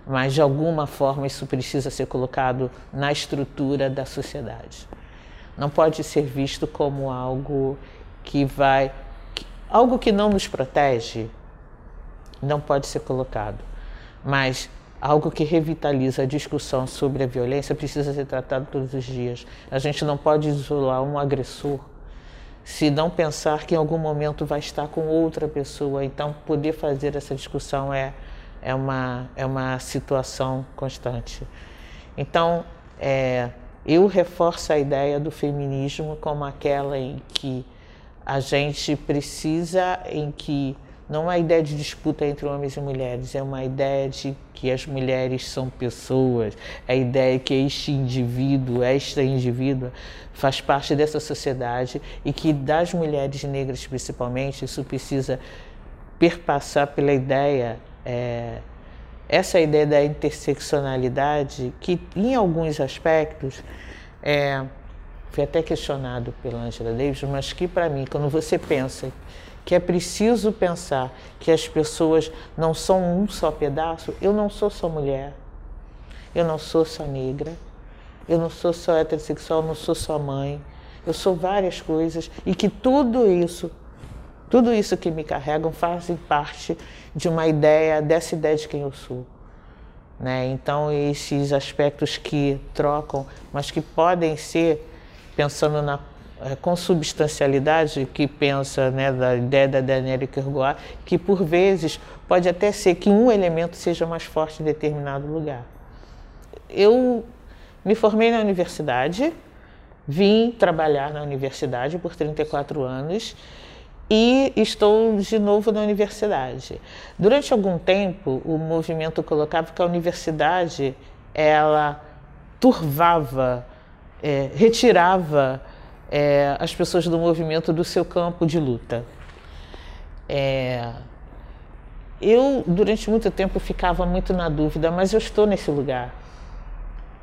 mas de alguma forma isso precisa ser colocado na estrutura da sociedade. Não pode ser visto como algo que vai. algo que não nos protege, não pode ser colocado. Mas algo que revitaliza a discussão sobre a violência precisa ser tratado todos os dias. A gente não pode isolar um agressor se não pensar que em algum momento vai estar com outra pessoa. Então, poder fazer essa discussão é, é, uma, é uma situação constante. Então, é, eu reforço a ideia do feminismo como aquela em que a gente precisa, em que não é ideia de disputa entre homens e mulheres, é uma ideia de que as mulheres são pessoas, é a ideia que este indivíduo, esta indivídua, faz parte dessa sociedade e que das mulheres negras principalmente, isso precisa perpassar pela ideia, é, essa ideia da interseccionalidade, que em alguns aspectos é, foi até questionado pela Angela Davis, mas que para mim, quando você pensa que é preciso pensar que as pessoas não são um só pedaço. Eu não sou só mulher, eu não sou só negra, eu não sou só heterossexual, eu não sou só mãe, eu sou várias coisas e que tudo isso, tudo isso que me carregam fazem parte de uma ideia, dessa ideia de quem eu sou. Né? Então, esses aspectos que trocam, mas que podem ser, pensando na consubstancialidade que pensa né, da ideia da Daniela Kierkegaard, que por vezes pode até ser que um elemento seja mais forte em determinado lugar. Eu me formei na universidade, vim trabalhar na universidade por 34 anos e estou de novo na universidade. Durante algum tempo, o movimento colocava que a universidade ela turvava, é, retirava é, as pessoas do movimento do seu campo de luta. É, eu, durante muito tempo, ficava muito na dúvida, mas eu estou nesse lugar.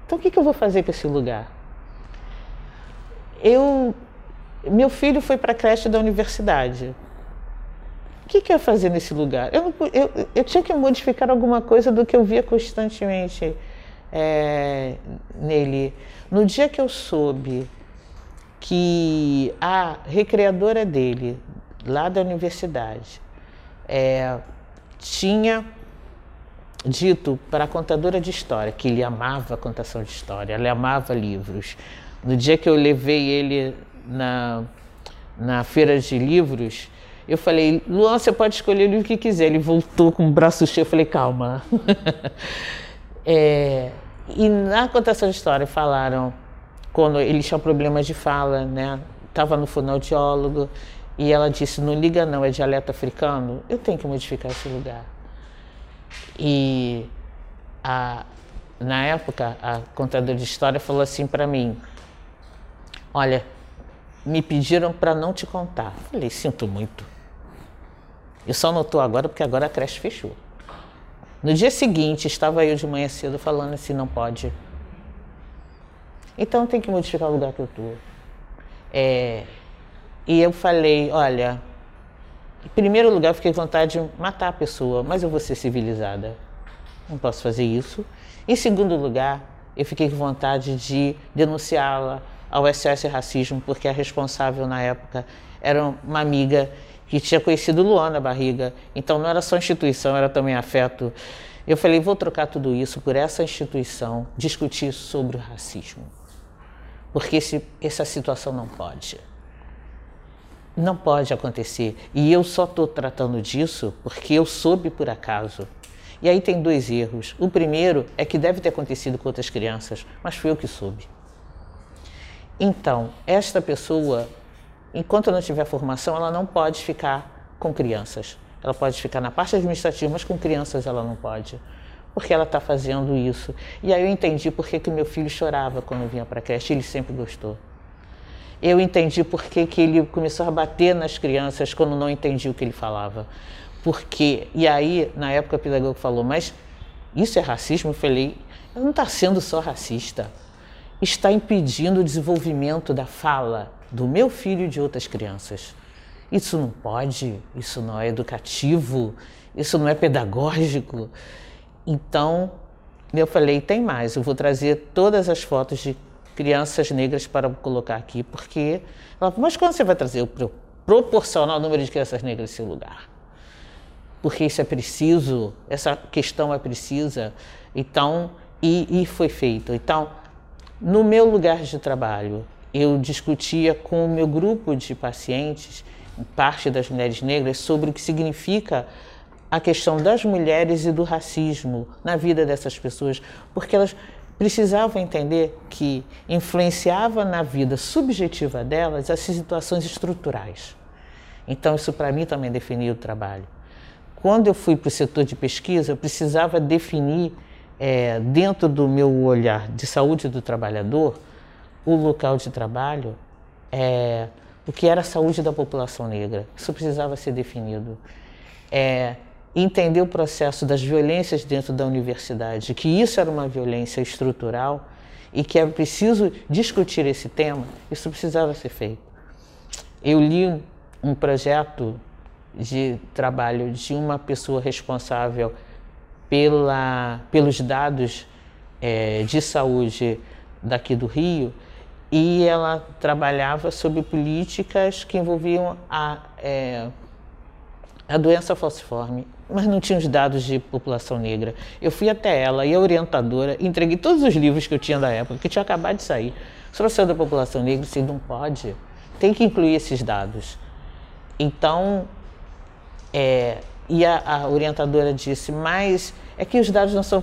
Então, o que, que eu vou fazer com esse lugar? Eu, meu filho foi para a creche da universidade. O que, que eu ia fazer nesse lugar? Eu, eu, eu, tinha que modificar alguma coisa do que eu via constantemente é, nele. No dia que eu soube que a recreadora dele, lá da universidade, é, tinha dito para a contadora de história que ele amava contação de história, ele amava livros. No dia que eu levei ele na, na feira de livros, eu falei, Luan, você pode escolher o livro que quiser. Ele voltou com o braço cheio, eu falei, calma. é, e na contação de história falaram quando ele tinha problemas de fala, né? Estava no fonoaudiólogo e ela disse: Não liga, não, é dialeto africano. Eu tenho que modificar esse lugar. E a, na época, a contadora de história falou assim para mim: Olha, me pediram para não te contar. Falei: Sinto muito. Eu só não estou agora porque agora a creche fechou. No dia seguinte, estava eu de manhã cedo falando assim: Não pode então tem que modificar o lugar que eu estou. É, e eu falei, olha, em primeiro lugar eu fiquei com vontade de matar a pessoa, mas eu vou ser civilizada. Não posso fazer isso. Em segundo lugar, eu fiquei com vontade de denunciá-la ao SS Racismo, porque a responsável na época era uma amiga que tinha conhecido Luana Barriga. Então não era só instituição, era também afeto. Eu falei, vou trocar tudo isso por essa instituição, discutir sobre o racismo porque esse, essa situação não pode. Não pode acontecer. E eu só estou tratando disso porque eu soube por acaso E aí tem dois erros. O primeiro é que deve ter acontecido com outras crianças, mas fui eu que soube. Então, esta pessoa, enquanto não tiver formação, ela não pode ficar com crianças. Ela pode ficar na parte administrativa, mas com crianças ela não pode. Porque ela está fazendo isso. E aí eu entendi por que, que meu filho chorava quando vinha para a creche. Ele sempre gostou. Eu entendi por que, que ele começou a bater nas crianças quando não entendia o que ele falava. Porque, e aí, na época, o pedagogo falou, mas isso é racismo? Eu falei, não está sendo só racista, está impedindo o desenvolvimento da fala do meu filho e de outras crianças. Isso não pode, isso não é educativo, isso não é pedagógico. Então, eu falei, tem mais, eu vou trazer todas as fotos de crianças negras para colocar aqui, porque ela mas quando você vai trazer o proporcional número de crianças negras nesse lugar? porque isso é preciso, essa questão é precisa. Então, e, e foi feito. Então, no meu lugar de trabalho, eu discutia com o meu grupo de pacientes, parte das mulheres negras, sobre o que significa a questão das mulheres e do racismo na vida dessas pessoas, porque elas precisavam entender que influenciava na vida subjetiva delas as situações estruturais. Então, isso para mim também definia o trabalho. Quando eu fui para o setor de pesquisa, eu precisava definir, é, dentro do meu olhar de saúde do trabalhador, o local de trabalho, é, o que era a saúde da população negra. Isso precisava ser definido. É, entender o processo das violências dentro da universidade, que isso era uma violência estrutural e que é preciso discutir esse tema, isso precisava ser feito. Eu li um projeto de trabalho de uma pessoa responsável pela, pelos dados é, de saúde daqui do Rio e ela trabalhava sobre políticas que envolviam a, é, a doença falciforme, mas não tinha os dados de população negra. Eu fui até ela e a orientadora, entreguei todos os livros que eu tinha da época, que tinha acabado de sair, sobre a saúde da população negra, e não pode, tem que incluir esses dados. Então, é, e a, a, orientadora disse, mas é que os dados não são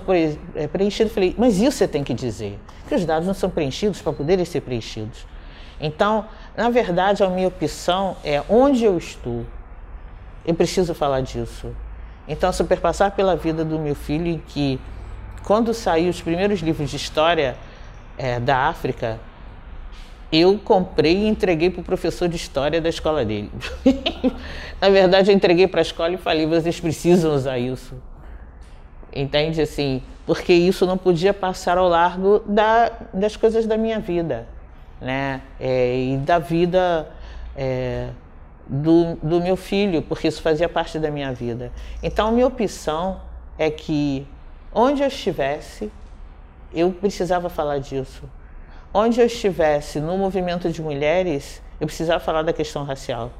é, preenchidos. Eu falei, mas isso você tem que dizer, que os dados não são preenchidos para poderem ser preenchidos. Então, na verdade, a minha opção é onde eu estou, eu preciso falar disso. Então, se eu perpassar pela vida do meu filho, em que quando saiu os primeiros livros de história é, da África, eu comprei e entreguei para o professor de história da escola dele. Na verdade, eu entreguei para a escola e falei: vocês precisam usar isso. Entende? Assim, porque isso não podia passar ao largo da, das coisas da minha vida, né? É, e da vida é, do, do meu filho, porque isso fazia parte da minha vida. Então, minha opção é que, onde eu estivesse, eu precisava falar disso onde eu estivesse no movimento de mulheres, eu precisava falar da questão racial.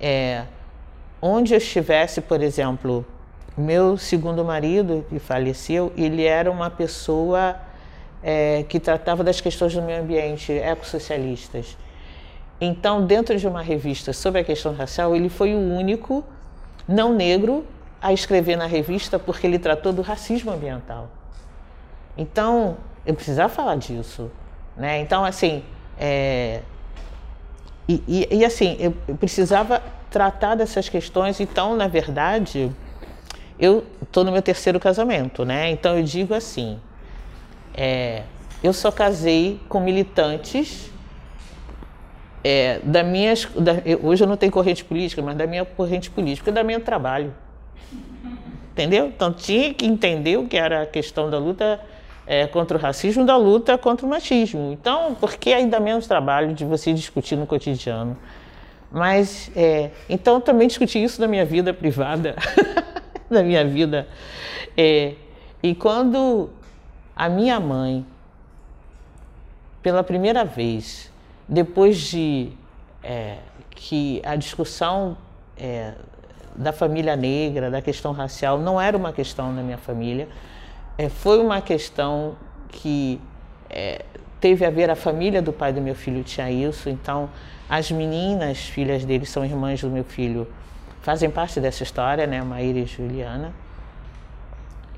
É, onde eu estivesse, por exemplo, meu segundo marido, que faleceu, ele era uma pessoa é, que tratava das questões do meio ambiente, ecossocialistas. Então, dentro de uma revista sobre a questão racial, ele foi o único não negro a escrever na revista porque ele tratou do racismo ambiental. Então, eu precisava falar disso. Né? Então, assim, é, e, e, e, assim, eu, precisava tratar dessas questões. Então, na verdade, eu estou no meu terceiro casamento, né? Então, eu digo assim, é, eu só casei com militantes é, da minha, da, hoje eu não tenho corrente política, mas da minha corrente política, da minha trabalho. Entendeu? Então tinha que entender o que era a questão da luta é, contra o racismo da luta contra o machismo. Então, por que ainda menos trabalho de você discutir no cotidiano? Mas, é, então, também discuti isso na minha vida privada, na minha vida. É, e quando a minha mãe, pela primeira vez, depois de é, que a discussão é, da família negra, da questão racial, não era uma questão na minha família, é, foi uma questão que é, teve a ver, a família do pai do meu filho tinha isso, então as meninas, filhas dele, são irmãs do meu filho, fazem parte dessa história, né, Maíra e Juliana.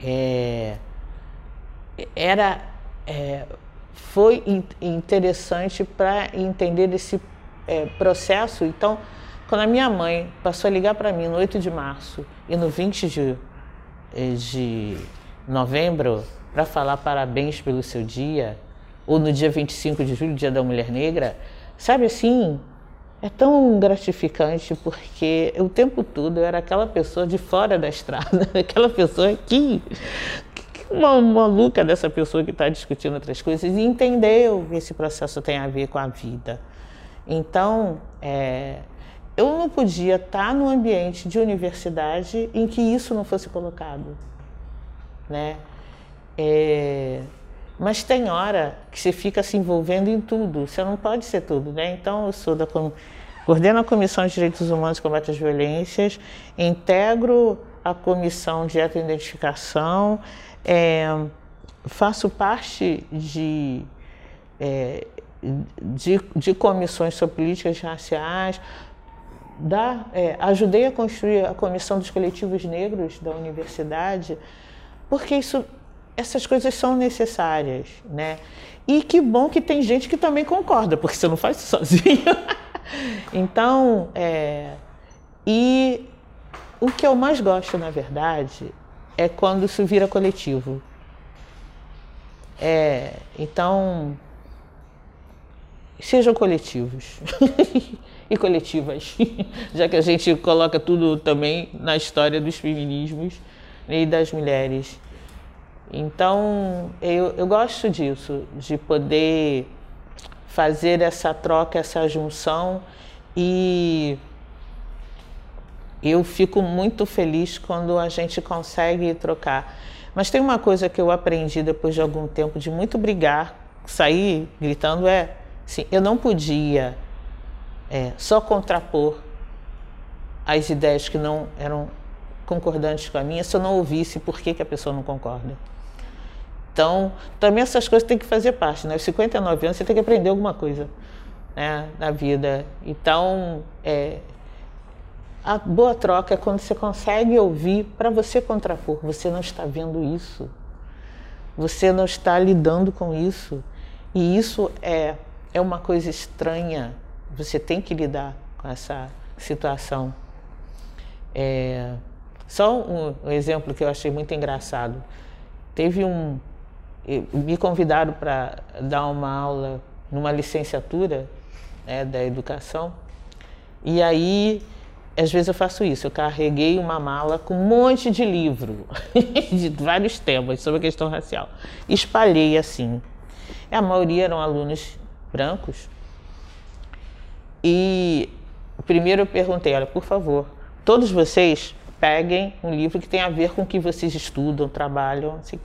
é, era foi interessante para entender esse é, processo. Então, quando a minha mãe passou a ligar para mim no 8 de março e no 20 de, é, de novembro para falar parabéns pelo seu dia, ou no dia 25 de julho, dia da Mulher Negra, sabe assim, é tão gratificante porque o tempo todo eu era aquela pessoa de fora da estrada, aquela pessoa que, uma maluca dessa pessoa que está discutindo outras coisas e entendeu que esse processo tem a ver com a vida. Então, é, eu não podia estar no ambiente de universidade em que isso não fosse colocado, né? É, mas tem hora que você fica se envolvendo em tudo, você não pode ser tudo, né? Então, eu sou da coordeno a Comissão de Direitos Humanos e Combate às Violências, integro a Comissão de Identificação, é, faço parte de, é, de, de, comissões sobre políticas raciais, da, é, ajudei a construir a Comissão dos Coletivos Negros da universidade, porque isso essas coisas são necessárias, né? E que bom que tem gente que também concorda, porque você não faz isso sozinho. então, é, e o que eu mais gosto, na verdade, é quando isso vira coletivo. É, então, sejam coletivos e coletivas, já que a gente coloca tudo também na história dos feminismos e das mulheres. Então, eu, eu gosto disso, de poder fazer essa troca, essa junção e eu fico muito feliz quando a gente consegue trocar. Mas tem uma coisa que eu aprendi depois de algum tempo de muito brigar, sair gritando é, assim, eu não podia é, só contrapor as ideias que não eram concordantes com a minha se eu não ouvisse por que, que a pessoa não concorda. Então, também essas coisas têm que fazer parte, né? Aos 59 anos você tem que aprender alguma coisa né, na vida. Então, é, a boa troca é quando você consegue ouvir para você contrapor. Você não está vendo isso. Você não está lidando com isso. E isso é, é uma coisa estranha. Você tem que lidar com essa situação. É, só um, um exemplo que eu achei muito engraçado. Teve um, me convidaram para dar uma aula numa licenciatura né, da educação. E aí, às vezes eu faço isso, eu carreguei uma mala com um monte de livro, de vários temas sobre a questão racial. Espalhei assim. A maioria eram alunos brancos. E primeiro eu perguntei, olha, por favor, todos vocês peguem um livro que tem a ver com o que vocês estudam, trabalham, assim,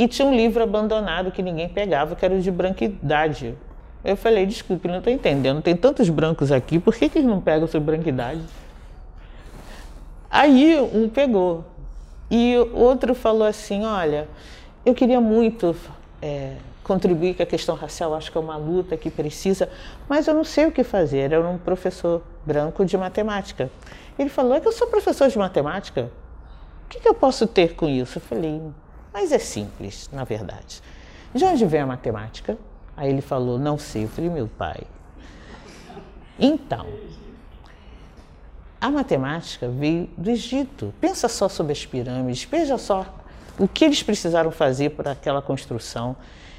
e tinha um livro abandonado que ninguém pegava, que era o de branquidade. Eu falei, desculpe, não estou entendendo. Tem tantos brancos aqui, por que, que eles não pegam sobre branquidade? Aí um pegou. E outro falou assim: olha, eu queria muito é, contribuir com a questão racial, acho que é uma luta que precisa, mas eu não sei o que fazer. Era um professor branco de matemática. Ele falou: é que eu sou professor de matemática. O que, que eu posso ter com isso? Eu falei: mas é simples, na verdade. De onde vem a matemática? Aí ele falou, não sei. Falei, meu pai. Então, a matemática veio do Egito. Pensa só sobre as pirâmides, veja só o que eles precisaram fazer para aquela construção.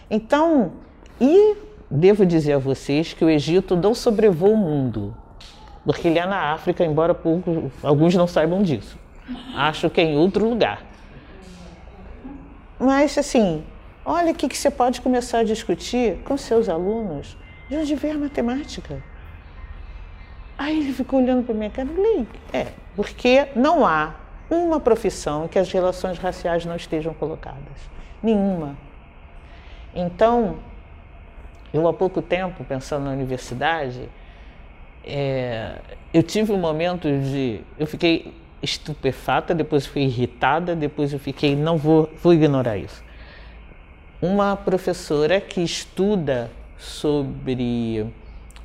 Então, e devo dizer a vocês que o Egito não sobrevoou o mundo, porque ele é na África, embora alguns não saibam disso. Acho que é em outro lugar. Mas, assim, olha o que, você pode começar a discutir com seus alunos de onde vem a matemática. Aí ele ficou olhando para minha cara falei, é, porque não há uma profissão em que as relações raciais não estejam colocadas. Nenhuma. Então, eu há pouco tempo, pensando na universidade, é, eu tive um momento de. Eu fiquei estupefata, depois fui irritada, depois eu fiquei, não vou, vou ignorar isso. Uma professora que estuda sobre,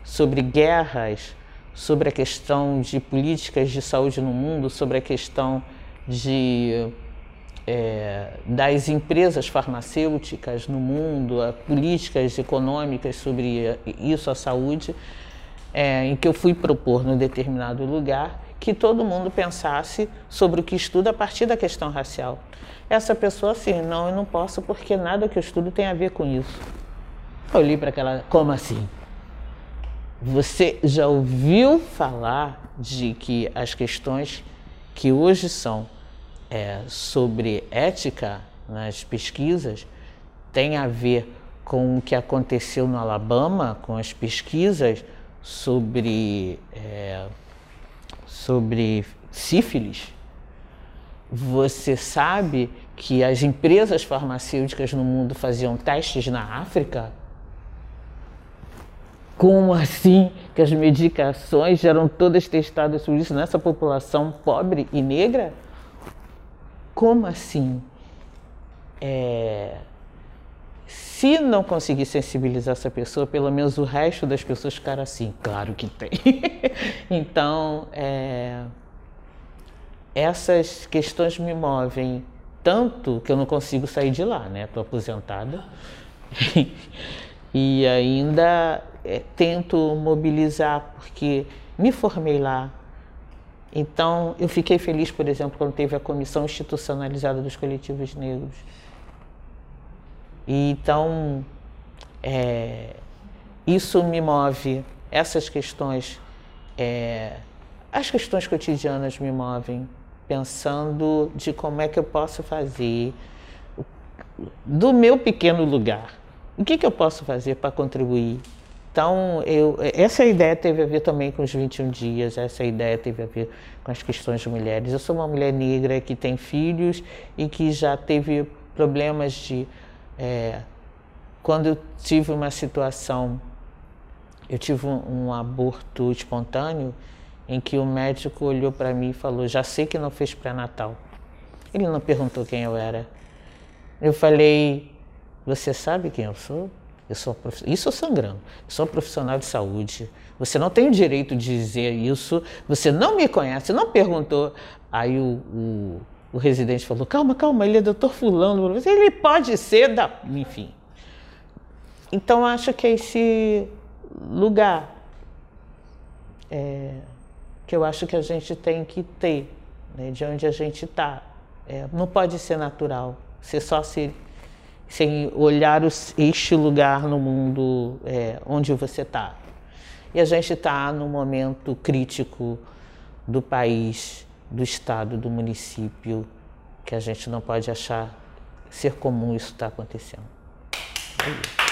sobre guerras, sobre a questão de políticas de saúde no mundo, sobre a questão de é, das empresas farmacêuticas no mundo, políticas econômicas sobre isso, a saúde, é, em que eu fui propor num determinado lugar que todo mundo pensasse sobre o que estuda a partir da questão racial. Essa pessoa, assim, não, eu não posso porque nada que eu estudo tem a ver com isso. Eu li para aquela, como assim? Você já ouviu falar de que as questões que hoje são é, sobre ética nas pesquisas têm a ver com o que aconteceu no Alabama, com as pesquisas sobre, é, sobre sífilis? Você sabe que as empresas farmacêuticas no mundo faziam testes na África? Como assim que as medicações eram todas testadas sobre isso nessa população pobre e negra? Como assim? É... Se não conseguir sensibilizar essa pessoa, pelo menos o resto das pessoas ficaram assim. Claro que tem. então, é... essas questões me movem tanto que eu não consigo sair de lá, né? Estou aposentada. e ainda é, tento mobilizar, porque me formei lá. Então, eu fiquei feliz, por exemplo, quando teve a comissão institucionalizada dos coletivos negros. E, então, é, isso me move, essas questões, é, as questões cotidianas me movem, pensando de como é que eu posso fazer do meu pequeno lugar. O que, que eu posso fazer para contribuir então, eu, essa ideia teve a ver também com os 21 dias, essa ideia teve a ver com as questões de mulheres. Eu sou uma mulher negra que tem filhos e que já teve problemas de. É, quando eu tive uma situação, eu tive um, um aborto espontâneo, em que o médico olhou para mim e falou: Já sei que não fez pré-natal. Ele não perguntou quem eu era. Eu falei: Você sabe quem eu sou? Eu sou isso sangrando. Eu sou profissional de saúde. Você não tem o direito de dizer isso. Você não me conhece, não perguntou. Aí o, o, o residente falou: calma, calma, ele é doutor Fulano. Ele pode ser da. Enfim. Então acho que é esse lugar é, que eu acho que a gente tem que ter, né, de onde a gente está. É, não pode ser natural, ser só se sem olhar os, este lugar no mundo é, onde você está. E a gente está num momento crítico do país, do estado, do município, que a gente não pode achar ser comum isso estar tá acontecendo. É.